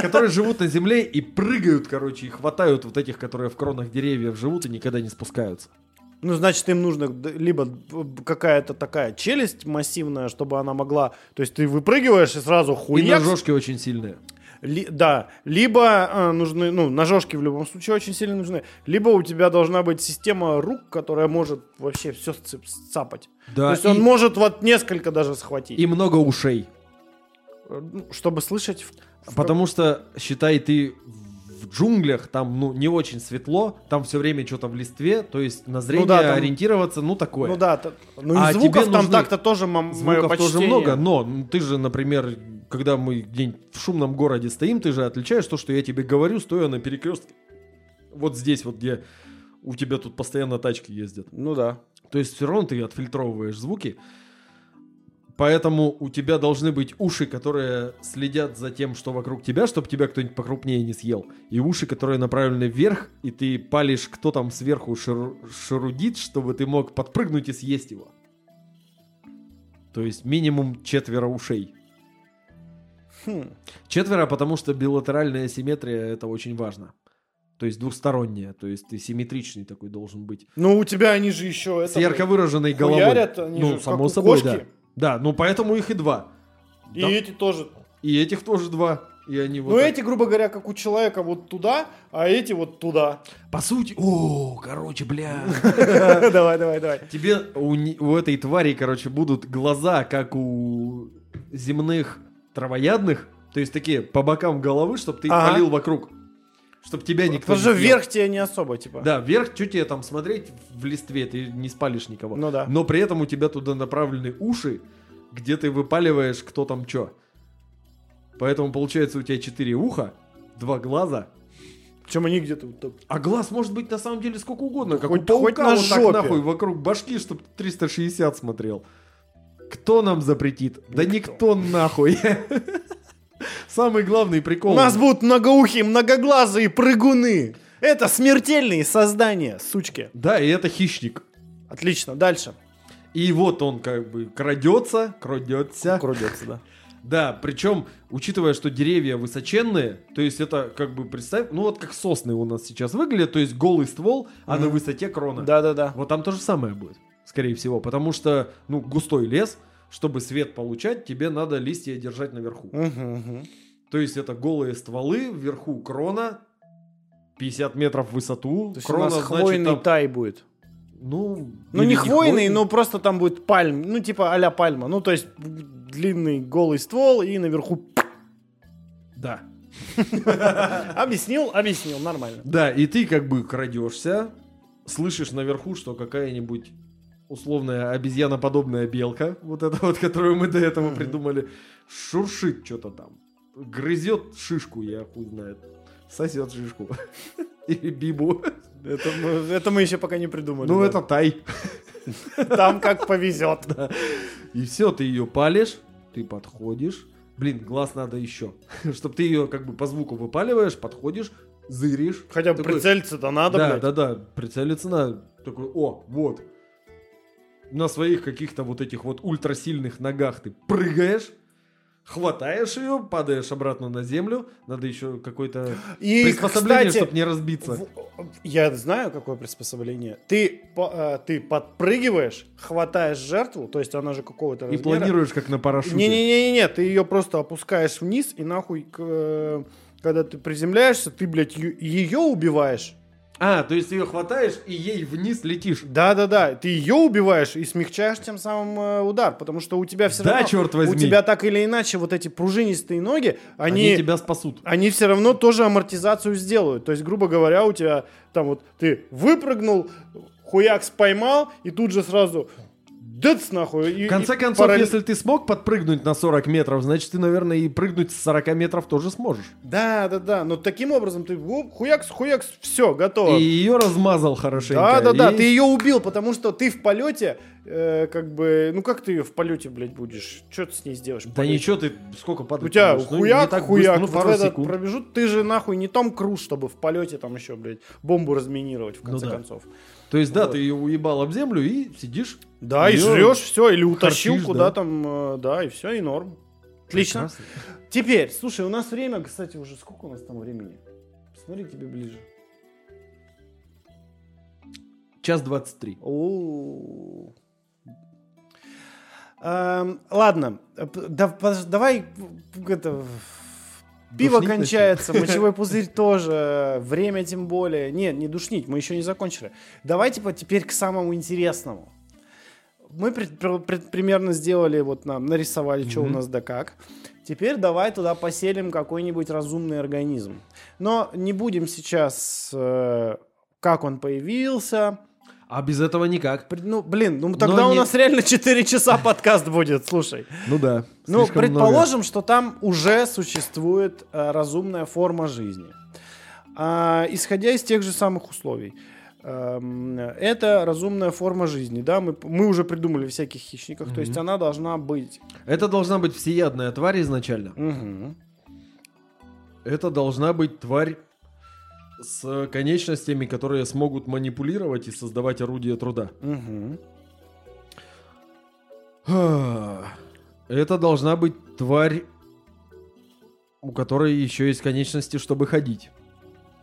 которые живут на земле и прыгают, короче, и хватают вот этих, которые в кронах деревьев живут и никогда не спускаются. Ну, значит, им нужно либо б- какая-то такая челюсть массивная, чтобы она могла... То есть ты выпрыгиваешь и сразу И хуяк. ножки очень сильные. Ли- да, либо э, нужны, ну, ножовки в любом случае очень сильно нужны, либо у тебя должна быть система рук, которая может вообще все сцапать. Да, То есть и, он может вот несколько даже схватить, и много ушей. Э, ну, чтобы слышать. в- Потому что, считай, ты в джунглях, там, ну, не очень светло, там все время что-то в листве, то есть на зрение да, там- ориентироваться, ну, такое. Ну да, т- ну А и звуков тебе там нужны- так-то тоже мое Звуков тоже много, но ну, ты же, например, когда мы где-нибудь в шумном городе стоим, ты же отличаешь то, что я тебе говорю, стоя на перекрестке. Вот здесь вот, где у тебя тут постоянно тачки ездят. Ну да. То есть все равно ты отфильтровываешь звуки. Поэтому у тебя должны быть уши, которые следят за тем, что вокруг тебя, чтобы тебя кто-нибудь покрупнее не съел. И уши, которые направлены вверх, и ты палишь, кто там сверху шару- шарудит, чтобы ты мог подпрыгнуть и съесть его. То есть минимум четверо ушей. Хм. Четверо, потому что билатеральная симметрия это очень важно. То есть двухсторонняя, то есть ты симметричный такой должен быть. Ну у тебя они же еще С ярко выраженной головой. хуярят, они ну, же как само у собой, кошки. да. Да, ну поэтому их и два. И Да. эти тоже. И этих тоже два. И они вот Ну так- эти, грубо говоря, как у человека вот туда, а эти вот туда. По сути... О, короче, бля. Давай, давай, давай. Тебе у этой твари, короче, будут глаза, как у земных травоядных. То есть такие по бокам головы, чтобы ты Ага. палил вокруг. Чтобы тебя никто Потому не что вверх тебе не особо, типа. Да, вверх, что тебе там смотреть в листве, ты не спалишь никого. Ну да. Но при этом у тебя туда направлены уши, где ты выпаливаешь, кто там что. Поэтому получается у тебя четыре уха, два глаза. Причем они где-то вот так. А глаз может быть на самом деле сколько угодно, как Хоть- у паука, хоть на вот так жопе. нахуй вокруг башки, чтобы 360 смотрел. Кто нам запретит? Да никто нахуй. Самый главный прикол. У нас будут многоухие, многоглазые прыгуны. Это смертельные создания, сучки. Да, и это хищник. Отлично, дальше. И вот он как бы крадется, крадется. Крудется, да. Да, причем, учитывая, что деревья высоченные, то есть это как бы представь, ну вот как сосны у нас сейчас выглядят, то есть голый ствол, а на Мгм. высоте крона. Да-да-да. Вот там то же самое будет, скорее всего, потому что, ну, густой лес, чтобы свет получать, тебе надо листья держать наверху. То есть это голые стволы, вверху крона, 50 метров в высоту. То есть крона, у нас значит, хвойный там, тай будет. ну, Ну не хвойный, но просто там будет пальм, ну типа а пальма. Ну то есть длинный голый ствол и наверху... Да. Объяснил? Объяснил, нормально. Да, и ты как бы крадешься, слышишь наверху, что какая-нибудь условная обезьяноподобная белка, вот эта вот, которую мы до этого придумали, шуршит что-то там. грызет шишку, я хуй знает. Сосет шишку. Или бибу. Это мы, это мы еще пока не придумали. Ну, да. это тай. там как повезет. И все, ты ее палишь, ты подходишь. Блин, глаз надо еще. Чтобы ты ее как бы по звуку выпаливаешь, подходишь, зыришь. Хотя бы Такой, прицелиться-то надо, да, блядь. да, да, прицелиться надо. Такой, о, вот. На своих каких-то вот этих вот ультрасильных ногах ты прыгаешь, хватаешь ее, падаешь обратно на землю. Надо еще какое-то И, приспособление, чтобы не разбиться. в- я знаю, какое приспособление. Ты, по- э, ты подпрыгиваешь, хватаешь жертву, то есть она же какого-то И размера. планируешь как на парашюте. Не-не-не, ты ее просто опускаешь вниз, и нахуй, э, когда ты приземляешься, ты, блядь, ее убиваешь. А, то есть ты ее хватаешь и ей вниз летишь. Да-да-да, ты ее убиваешь и смягчаешь тем самым э, удар, потому что у тебя все Да, равно... черт возьми. У тебя так или иначе вот эти пружинистые ноги, Они, они... тебя спасут. они все равно тоже амортизацию сделают. То есть, грубо говоря, у тебя там вот ты выпрыгнул, хуякс поймал, и тут же сразу дыц нахуй. и- В конце и концов, параллель- если ты смог подпрыгнуть на 40 метров, значит ты, наверное, и прыгнуть с 40 метров тоже сможешь. Да, да, да. Но таким образом ты оп, хуякс, хуякс, все, готово. И ее размазал хорошенько. Да, да, да, и- ты ее убил, потому что ты в полете, э, как бы, ну как ты ее в полете, блядь, будешь? Что ты с ней сделаешь? Да полете? ничего, ты сколько падать У тебя будешь? Ну, хуяк, так хуяк, быстро, ну, пару секунд. промежуток, ты же нахуй не Том Круз, чтобы в полете там еще, блядь, бомбу разминировать, в Ну конце да. концов. То есть, да, Вот. ты ее уебал об землю и сидишь. Да, и жрешь все, или утащил харчишь, куда да. там, э, да, и все, и норм. Отлично. Прекрасно. Теперь, слушай, у нас время, кстати, уже сколько у нас там времени? Посмотри тебе ближе. Час 23. О. Эм, Ладно, э, давай это пиво Душнить кончается, мочевой пузырь тоже, время тем более. Нет, не душнить, мы еще не закончили. Давай типа теперь к самому интересному. Мы пред- пр- пред- примерно сделали, вот нам нарисовали, что у нас да как. Теперь давай туда поселим какой-нибудь разумный организм. Но не будем сейчас, э, как он появился, А без этого никак. Ну, блин, ну тогда Но у не- нас реально 4 часа подкаст будет, слушай. Ну да. Ну, предположим, что там уже существует э, разумная форма жизни. А, исходя из тех же самых условий. Эм, это разумная форма жизни, да, мы, мы уже придумали всяких хищников, то есть она должна быть. много. Это должна быть всеядная тварь изначально. Мгм. Это должна быть тварь с конечностями, которые смогут манипулировать и создавать орудие труда. Мгм. Это должна быть тварь, у которой еще есть конечности, чтобы ходить.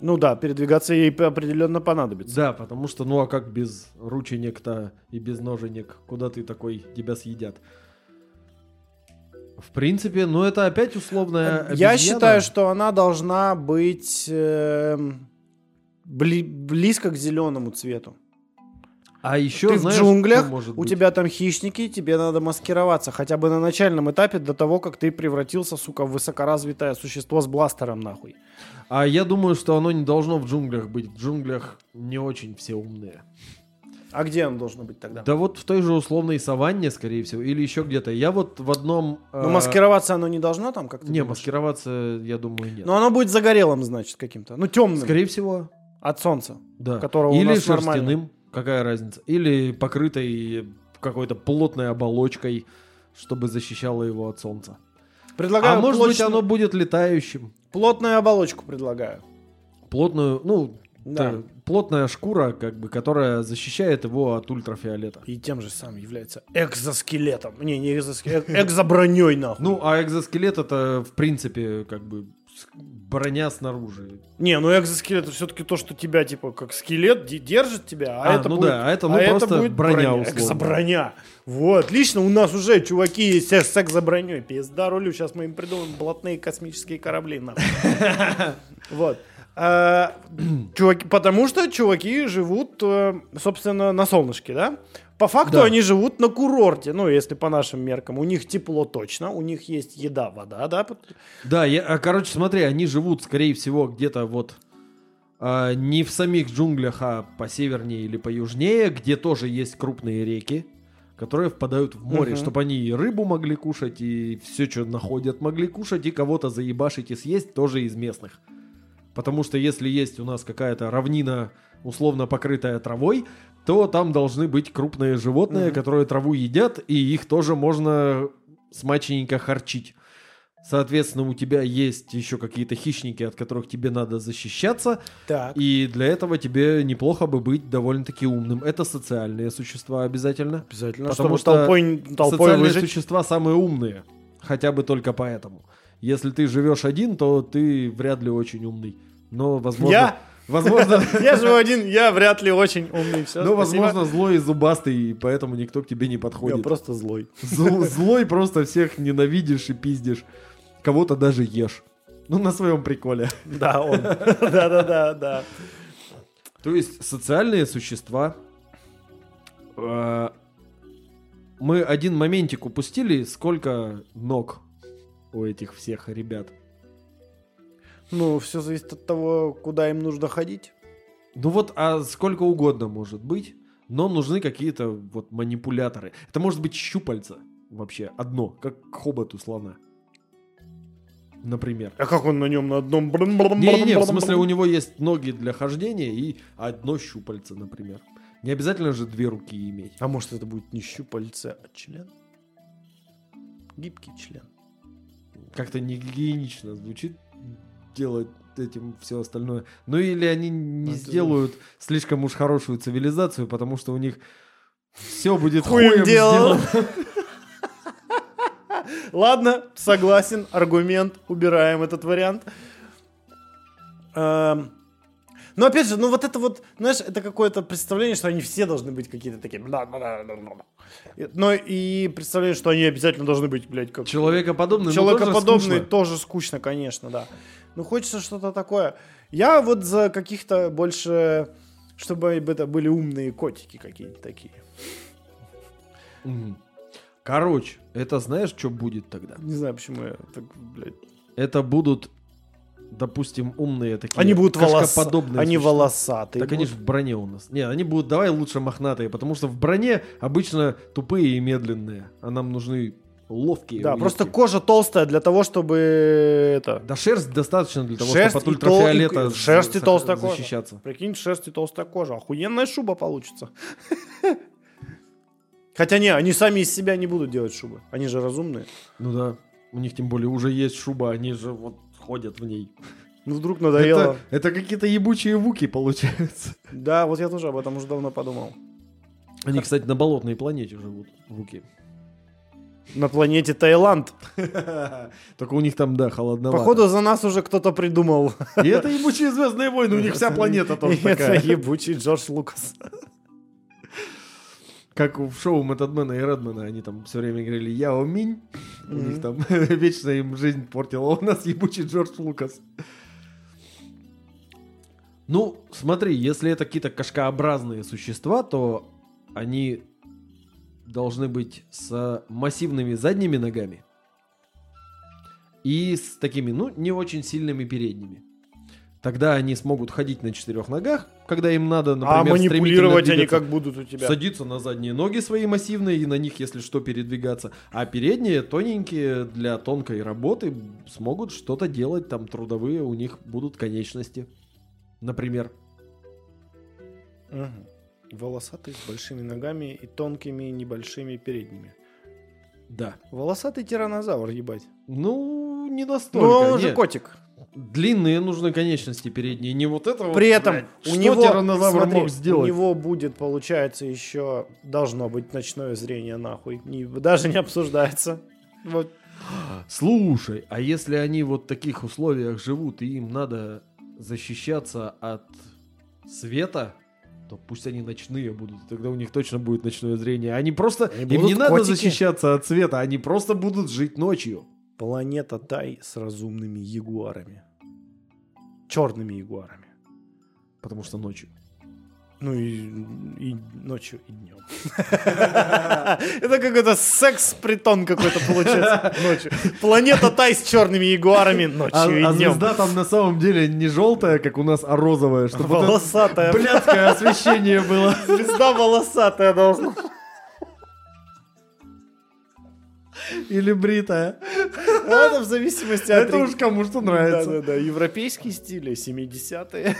Ну да, передвигаться ей определенно понадобится. Да, потому что, ну а как без рученек-то и без ноженек? Куда ты такой, тебя съедят? В принципе, ну это опять условная Я обезьяна. считаю, что она должна быть эм, бли- близко к зеленому цвету. А еще, Ты знаешь, в джунглях, может у быть? тебя там хищники, тебе надо маскироваться хотя бы на начальном этапе до того, как ты превратился, сука, в высокоразвитое существо с бластером, нахуй. А я думаю, что оно не должно в джунглях быть. В джунглях не очень все умные. А где оно должно быть тогда? Да вот в той же условной саванне, скорее всего, или еще где-то. Я вот в одном... Ну, э, маскироваться оно не должно там как-то? Не, маскироваться, я думаю, нет. Но оно будет загорелым, значит, каким-то. Ну, темным. Скорее всего, От солнца. да. Которого у Или нас шерстяным, нормально. какая разница. Или покрытой какой-то плотной оболочкой, чтобы защищало его от солнца. Предлагаю а может быть, плотно- оно будет летающим. плотную оболочку предлагаю. Плотную, ну, Да. Плотная шкура, как бы, которая защищает его от ультрафиолета. И тем же самым является экзоскелетом. Не, не экзоскелет, экзоброней, нахуй. Ну, а экзоскелет это, в принципе, как бы броня снаружи. Не, ну экзоскелет это все-таки то, что тебя, типа, как скелет де- держит тебя, а, А, это ну будет, да, а это, ну, просто броня, условно. Экзоброня. Вот, отлично, у нас уже чуваки есть с экзоброней. Пизда рулю, сейчас мы им придумаем блатные космические корабли. нахуй. Вот. А, Чуваки, потому что чуваки живут, э, собственно, на солнышке, да? По факту Да. они живут на курорте, ну, если по нашим меркам. У них тепло точно, у них есть еда, вода, да? Да, я, а, короче, смотри, они живут, скорее всего, где-то вот а, не в самих джунглях, а по севернее или по южнее, где тоже есть крупные реки, которые впадают в море, Мгм. чтобы они и рыбу могли кушать, и все, что находят, могли кушать, и кого-то заебашить и съесть тоже из местных. Потому что если есть у нас какая-то равнина, условно покрытая травой, то там должны быть крупные животные, Мгм. которые траву едят, и их тоже можно смачненько харчить. Соответственно, у тебя есть еще какие-то хищники, от которых тебе надо защищаться, Так. и для этого тебе неплохо бы быть довольно-таки умным. Это социальные существа обязательно. Обязательно, Потому чтобы что толпой, толпой Социальные выжить. существа самые умные. Хотя бы только поэтому. Если ты живешь один, то ты вряд ли очень умный. Но, возможно... Я? Возможно... Я живу один, я вряд ли очень умный. Все, Ну, возможно, злой и зубастый, и поэтому никто к тебе не Я подходит. просто злой. Зл- Злой просто всех ненавидишь и пиздишь. Кого-то даже ешь. Ну, на своем приколе. Да, он. Да-да-да, да. То есть социальные существа. э, Мы один моментик упустили, сколько ног у этих всех ребят. Ну, все зависит от того, куда им нужно ходить. Ну вот, а сколько угодно может быть, но нужны какие-то вот манипуляторы. Это может быть щупальца вообще, одно, как хобот у слона. Например. А как он на нем на одном... Не-не-не, в смысле у него есть ноги для хождения и одно щупальце, например. Не обязательно же две руки иметь. А может это будет не щупальце, а член? Гибкий член. Как-то не гигиенично звучит делать этим все остальное. Ну или они не Это- сделают слишком уж хорошую цивилизацию, потому что у них все будет Хуем хуем, дело. сделано. Ладно, согласен, аргумент, убираем этот вариант. Эм, Но опять же, ну вот это вот, знаешь, это какое-то представление, что они все должны быть какие-то такие. Но и представление, что они обязательно должны быть, блядь, как Человекоподобный, но тоже Человекоподобный скучно. тоже скучно, конечно, да. Ну, хочется что-то такое. Я вот за каких-то больше, чтобы это были умные котики какие-то такие. Короче, это знаешь, что будет тогда? Не знаю, почему я так, блядь. Это будут, допустим, умные такие. Они будут волоса... кошкоподобные Они волосатые. Так они же в броне у нас. Не, они будут, давай лучше мохнатые, потому что в броне обычно тупые и медленные, а нам нужны ловкие. Да, улитки. просто кожа толстая для того, чтобы это... Да шерсть достаточно для того, Шерсть чтобы от ультрафиолета и- шерсть и толстая кожа. защищаться. Прикинь, шерсть и толстая кожа. Охуенная шуба получится. Хотя не, они сами из себя не будут делать шубы. Они же разумные. Ну да, у них тем более уже есть шуба, они же вот ходят в ней. Ну, вдруг надоело. Это, это какие-то ебучие вуки получаются. Да, вот я тоже об этом уже давно подумал. Они, кстати, на болотной планете живут, вуки. На планете Таиланд. Только у них там, да, холодновато. Походу, за нас уже кто-то придумал. И это ебучие звездные войны, у них вся планета тоже И Это такая. ебучий Джордж Лукас. Как в шоу Мэтадмена и Редмена, они там все время говорили «Яо Минь», у них там вечно им жизнь портила, у нас ебучий Джордж Лукас. Ну, смотри, если это какие-то кашкообразные существа, то они должны быть с массивными задними ногами и с такими, ну, не очень сильными передними. Тогда они смогут ходить на четырех ногах, когда им надо, например, А манипулировать они как будут у тебя? Садиться на задние ноги свои массивные и на них, если что, передвигаться. А передние, тоненькие, для тонкой работы смогут что-то делать, там трудовые, у них будут конечности. Например. Мгм. Волосатый с большими ногами и тонкими небольшими передними. Да. Волосатый тиранозавр, ебать. Ну, не настолько. Ну, он же нет. котик. Длинные нужны конечности передние, не вот это вот, При этом блядь. у Что него, тиранозавр смотри, мог сделать? у него будет, получается, еще должно быть ночное зрение, нахуй. Не- даже не обсуждается. Вот. Слушай, а если они вот в таких условиях живут, и им надо защищаться от света, то пусть они ночные будут, тогда у них точно будет ночное зрение. Они просто, Они им не надо котики. защищаться от света, они просто будут жить ночью. Планета Тай с разумными ягуарами. Черными ягуарами. Потому что ночью. Ну и, и ночью, и днем. Это какой-то секс-притон какой-то получается ночью. Планета Тай с черными ягуарами А, ночью а и днем. звезда там на самом деле не желтая, как у нас, а розовая, Волосатая. блядское освещение было. Звезда волосатая должна. Или бритая. Ну, Это в зависимости от... Это уж кому что нравится. Да-да-да, европейский стиль, 70-е.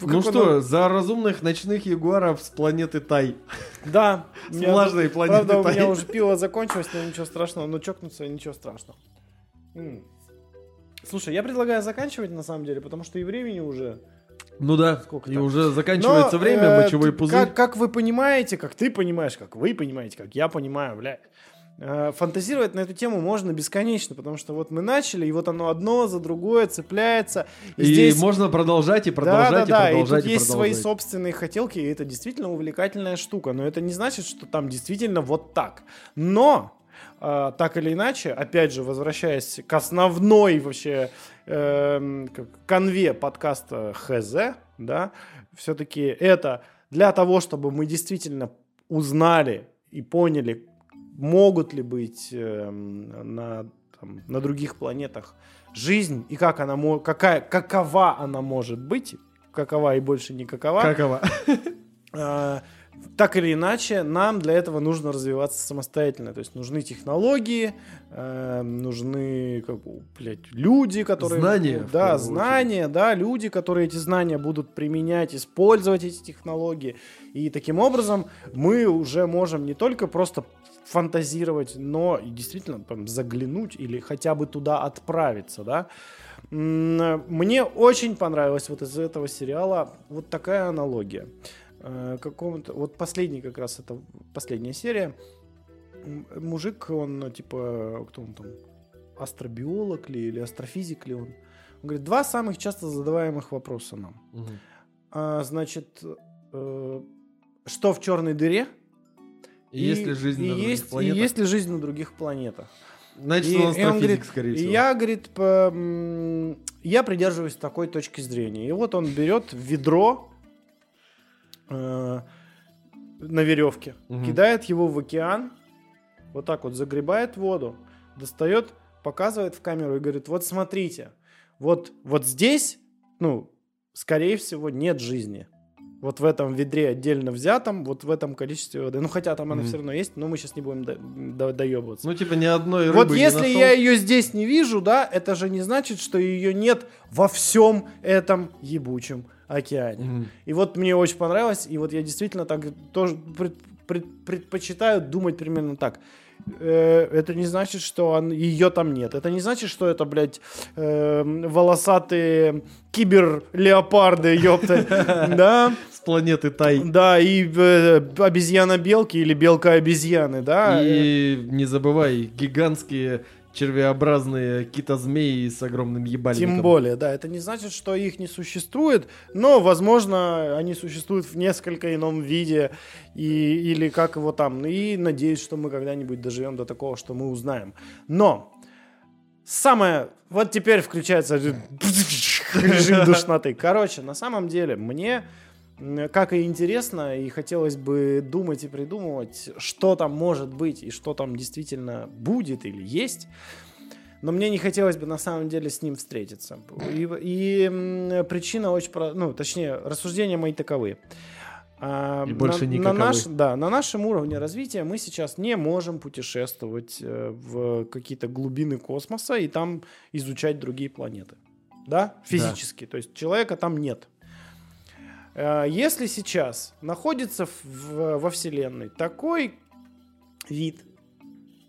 Ну что, за разумных ночных ягуаров с планеты Тай. Да. С влажной планеты Правда, у Тай. меня уже пиво закончилось, но ничего страшного. Но чокнуться ничего страшного. Слушай, я предлагаю заканчивать на самом деле, потому что и времени уже. Ну да, Сколько и там? уже заканчивается Но, время, э, мочевой пузырь. Как, как вы понимаете, как ты понимаешь, как вы понимаете, как я понимаю, бля. Э, Фантазировать на эту тему можно бесконечно, потому что вот мы начали, и вот оно одно за другое цепляется. И, И здесь можно продолжать и да, продолжать, да, да, и продолжать, и и есть свои собственные хотелки, и это действительно увлекательная штука. Но это не значит, что там действительно вот так. Но э, так или иначе, опять же, возвращаясь к основной вообще эм, конве подкаста ХЗ, да, все-таки это для того, чтобы мы действительно узнали и поняли, могут ли быть эм, на, там, на других планетах жизнь и как она какая, какова она может быть, какова и больше не какова. Какова? А, так или иначе, нам для этого нужно развиваться самостоятельно. То есть нужны технологии, э, нужны как, бы, блядь, люди, которые... Знания, Да, знания, да, люди, которые эти знания будут применять, использовать эти технологии. И таким образом мы уже можем не только просто фантазировать, но действительно там, заглянуть или хотя бы туда отправиться, да. Мне очень понравилась вот из этого сериала вот такая аналогия. Э, Какому-то вот последний как раз это последняя серия. Мужик, он типа кто он там астробиолог ли или астрофизик ли он? Он говорит два самых часто задаваемых вопроса нам. Мгм. А, значит, э, что в черной дыре? И есть ли жизнь и на других есть, и планетах? есть ли жизнь на других планетах? Значит, И- он и он астрофизик, говорит, скорее и всего. я, говорит, по- я придерживаюсь такой точки зрения. И вот он берет ведро э, на веревке, Мгм. кидает его в океан, вот так вот загребает воду, достает, показывает в камеру и говорит, вот смотрите, вот, вот здесь, ну, скорее всего, нет жизни. Вот в этом ведре отдельно взятом, вот в этом количестве воды. Ну, хотя там она Мгм. все равно есть, но мы сейчас не будем до- до- доебываться. Ну, типа, ни одной Вот рыбы не если нашел. я ее здесь не вижу, да, это же не значит, что ее нет во всем этом ебучем океане. Мгм. И вот мне очень понравилось, и вот я действительно так тоже пред- пред- предпочитаю думать примерно так. Э, Это не значит, что ее там нет. Это не значит, что это, блядь, э, волосатые кибер-леопарды, ёпта. Да, С планеты Тай. да, и э, обезьяна-белки или белка-обезьяны, да. И не забывай, гигантские червеобразные китозмеи с огромным ебальником. Тем более, да, это не значит, что их не существует, но, возможно, они существуют в несколько ином виде, и, или как его там, и надеюсь, что мы когда-нибудь доживем до такого, что мы узнаем. Но самое, вот теперь включается режим душноты. Короче, на самом деле, мне как и интересно, и хотелось бы думать и придумывать, что там может быть и что там действительно будет или есть. Но мне не хотелось бы на самом деле с ним встретиться. И, и, причина очень, про- ну, точнее, рассуждения мои таковы. А, И больше на, никаковы. на, наш, да, на нашем уровне развития мы сейчас не можем путешествовать э, в какие-то глубины космоса и там изучать другие планеты. Да? Физически. То есть человека там нет. Э, Если сейчас находится в- во Вселенной такой вид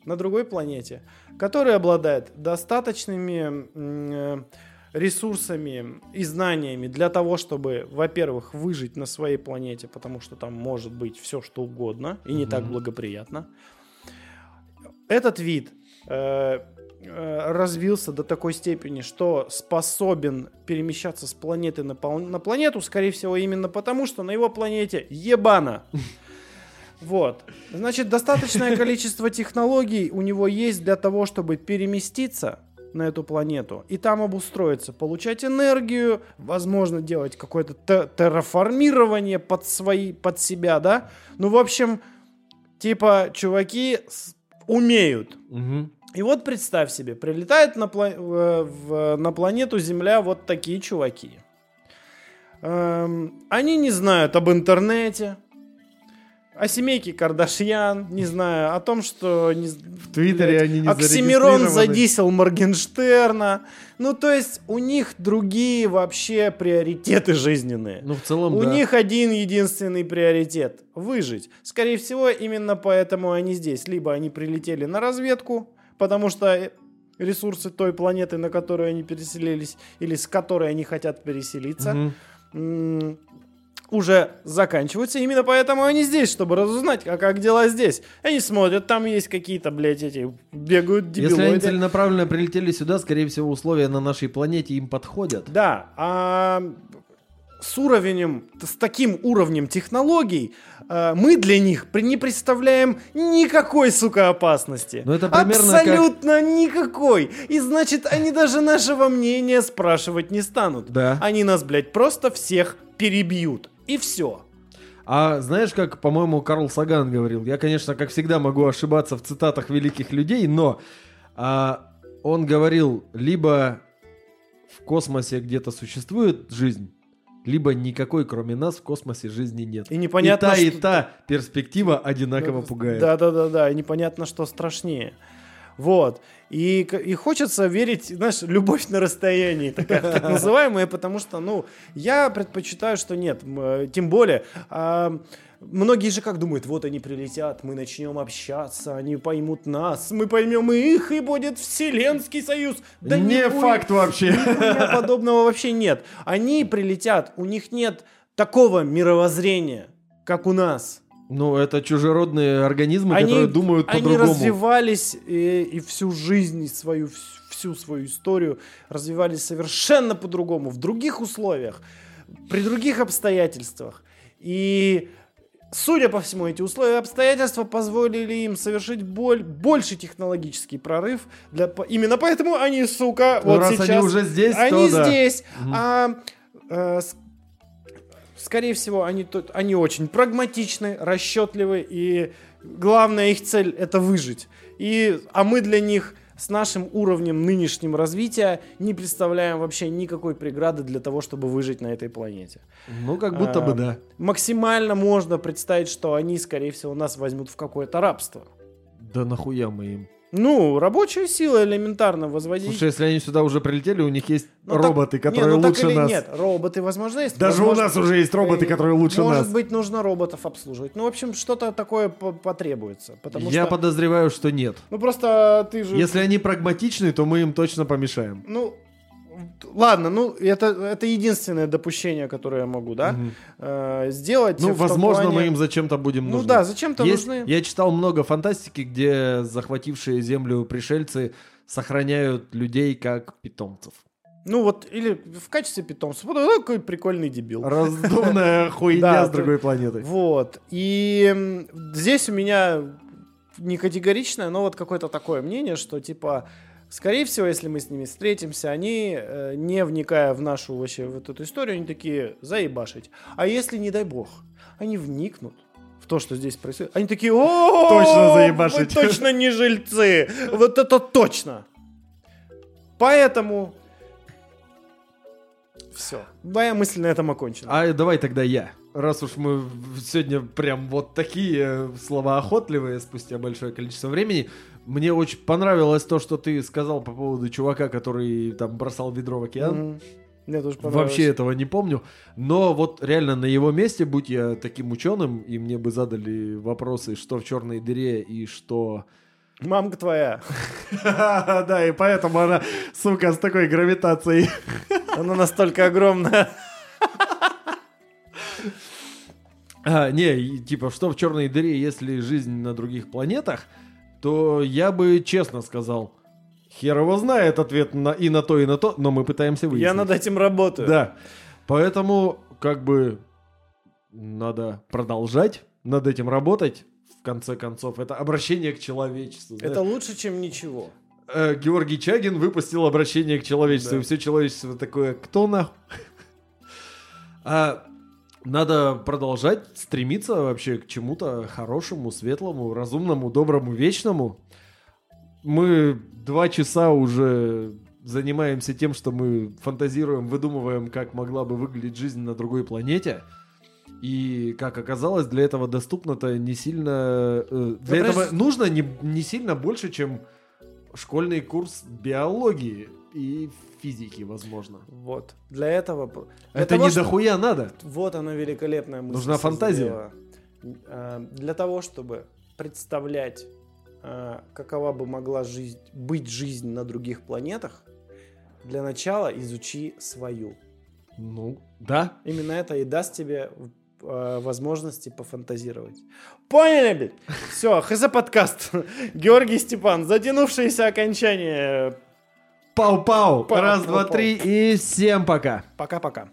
на другой планете, который обладает достаточными э, ресурсами и знаниями для того, чтобы, во-первых, выжить на своей планете, потому что там может быть все, что угодно, и не так Мгм. благоприятно. Этот вид э, развился до такой степени, что способен перемещаться с планеты на, пол- на планету, скорее всего, именно потому, что на его планете ебано. Вот. Значит, достаточное количество технологий у него есть для того, чтобы переместиться на эту планету и там обустроиться, получать энергию, возможно, делать какое-то те- терраформирование под свои, под себя, да? Ну, в общем, типа, чуваки с- умеют. Мгм. И вот представь себе, прилетают на, пла- в- в- на планету Земля вот такие чуваки. Эм, они не знают об интернете. О семейке Кардашьян, не знаю, о том, что... Не, В Твиттере они не Оксимирон задисел Моргенштерна. Ну, то есть у них другие вообще приоритеты жизненные. Ну, в целом, У да. них один единственный приоритет – выжить. Скорее всего, именно поэтому они здесь. Либо они прилетели на разведку, потому что ресурсы той планеты, на которую они переселились, или с которой они хотят переселиться, Мгм. Уже заканчиваются. Именно поэтому они здесь, чтобы разузнать, а как дела здесь. Они смотрят, там есть какие-то, блядь, эти бегают Если они дебилоиды. целенаправленно прилетели сюда, скорее всего, условия на нашей планете им подходят. Да, а с уровнем, с таким уровнем технологий э, мы для них не представляем никакой, сука, опасности. Ну, это примерно как- Абсолютно никакой. И значит, они даже нашего мнения спрашивать не станут. Да. Они нас, блядь, просто всех перебьют. И все. А знаешь, как, по-моему, Карл Саган говорил, я, конечно, как всегда могу ошибаться в цитатах великих людей, но а, он говорил, либо в космосе где-то существует жизнь, либо никакой, кроме нас, в космосе жизни нет. И непонятно, и та, и что- та перспектива одинаково пугает. Да, да, да, да. И непонятно, что страшнее. Вот. И, и хочется верить, знаешь, любовь на расстоянии, такая так называемая, потому что, ну, я предпочитаю, что нет. Э, Тем более, а, многие же как думают, вот они прилетят, мы начнем общаться, они поймут нас, мы поймем их, и будет Вселенский Союз. Да Не нихуя- факт вообще. нихуя подобного вообще нет. Они прилетят, у них нет такого мировоззрения, как у нас. Ну, это чужеродные организмы, которые думают они по-другому. развивались и, и всю жизнь, свою, всю свою историю развивались совершенно по-другому, в других условиях, при других обстоятельствах. И, судя по всему, эти условия и обстоятельства позволили им совершить боль, больший технологический прорыв. Для, именно поэтому они, сука, Ну, вот раз сейчас... они уже здесь, то Они да. здесь. Мгм. А, э, скорее всего, они, тут, они очень прагматичны, расчетливы, и главная их цель — это выжить. И, а мы для них с нашим уровнем нынешним развития не представляем вообще никакой преграды для того, чтобы выжить на этой планете. Ну, как будто бы А, да. Максимально можно представить, что они, скорее всего, нас возьмут в какое-то рабство. Да нахуя мы им? Ну, рабочая сила элементарно возводить. Слушай, если они сюда уже прилетели, у них есть Ну, так- роботы, не, которые ну так лучше или нас. Нет, роботы, возможно, есть. Даже у Возможно, нас уже есть роботы, которые лучше Может нас. быть, нужно роботов обслуживать. Ну, в общем, что-то такое по- потребуется. Потому Я что... подозреваю, что нет. Ну, просто ты же... Если они прагматичны, то мы им точно помешаем. Ну, ладно, ну, это, это единственное допущение, которое я могу, да, Мгм. э, сделать. Ну, возможно, плане- мы им зачем-то будем Ну нужны. да, зачем-то Есть- нужны. Я читал много фантастики, где захватившие землю пришельцы сохраняют людей как питомцев. Ну, вот, или в качестве питомца. Вот ну, какой прикольный дебил. Раздумная хуйня с другой планеты. Вот. И здесь у меня не категоричное, но вот какое-то такое мнение, что типа, скорее всего, если мы с ними встретимся, они, э, не вникая в нашу вообще вот эту историю, они такие, заебашить. А если, не дай бог, они вникнут в то, что здесь происходит, они такие, о Точно заебашить». Вы точно не жильцы! Вот это точно! Поэтому... Все. Моя мысль на этом окончена. А давай тогда я. Раз уж мы сегодня прям вот такие слова охотливые спустя большое количество времени, мне очень понравилось то, что ты сказал по поводу чувака, который там бросал ведро в океан. Мгм. Мне тоже понравилось. Вообще этого не помню. Но вот реально на его месте, будь я таким ученым, и мне бы задали вопросы, что в черной дыре и что... Мамка твоя. Да, и поэтому она, сука, с такой гравитацией. Она настолько огромная. А, не, типа, что в черной дыре, если жизнь на других планетах, то я бы честно сказал, хер его знает ответ на, и на то, и на то, но мы пытаемся выяснить. Я над этим работаю. Да. Поэтому, как бы, надо продолжать над этим работать. В конце концов, это обращение к человечеству. Это знаешь. лучше, чем ничего. Э, Георгий Чагин выпустил обращение к человечеству, Да. и все человечество такое, кто нахуй? А надо продолжать стремиться вообще к чему-то хорошему, светлому, разумному, доброму, вечному. Мы два часа уже занимаемся тем, что мы фантазируем, выдумываем, как могла бы выглядеть жизнь на другой планете. И, как оказалось, для этого доступно-то не сильно... э, Для Да этого подожди. нужно не, не сильно больше, чем школьный курс биологии и физики, возможно. Вот. Для этого... для Это того, не что- дохуя надо. Вот она великолепная мысль. Нужна фантазия. созрела. Э, Для того, чтобы представлять, э, какова бы могла жизнь, быть жизнь на других планетах, для начала изучи свою. Ну, да. Именно это и даст тебе э, возможности пофантазировать. Поняли, блядь? Все, хз подкаст. Георгий Степан, затянувшееся окончание. Пау-пау. Пау, Раз, два, три и всем пока. Пока-пока.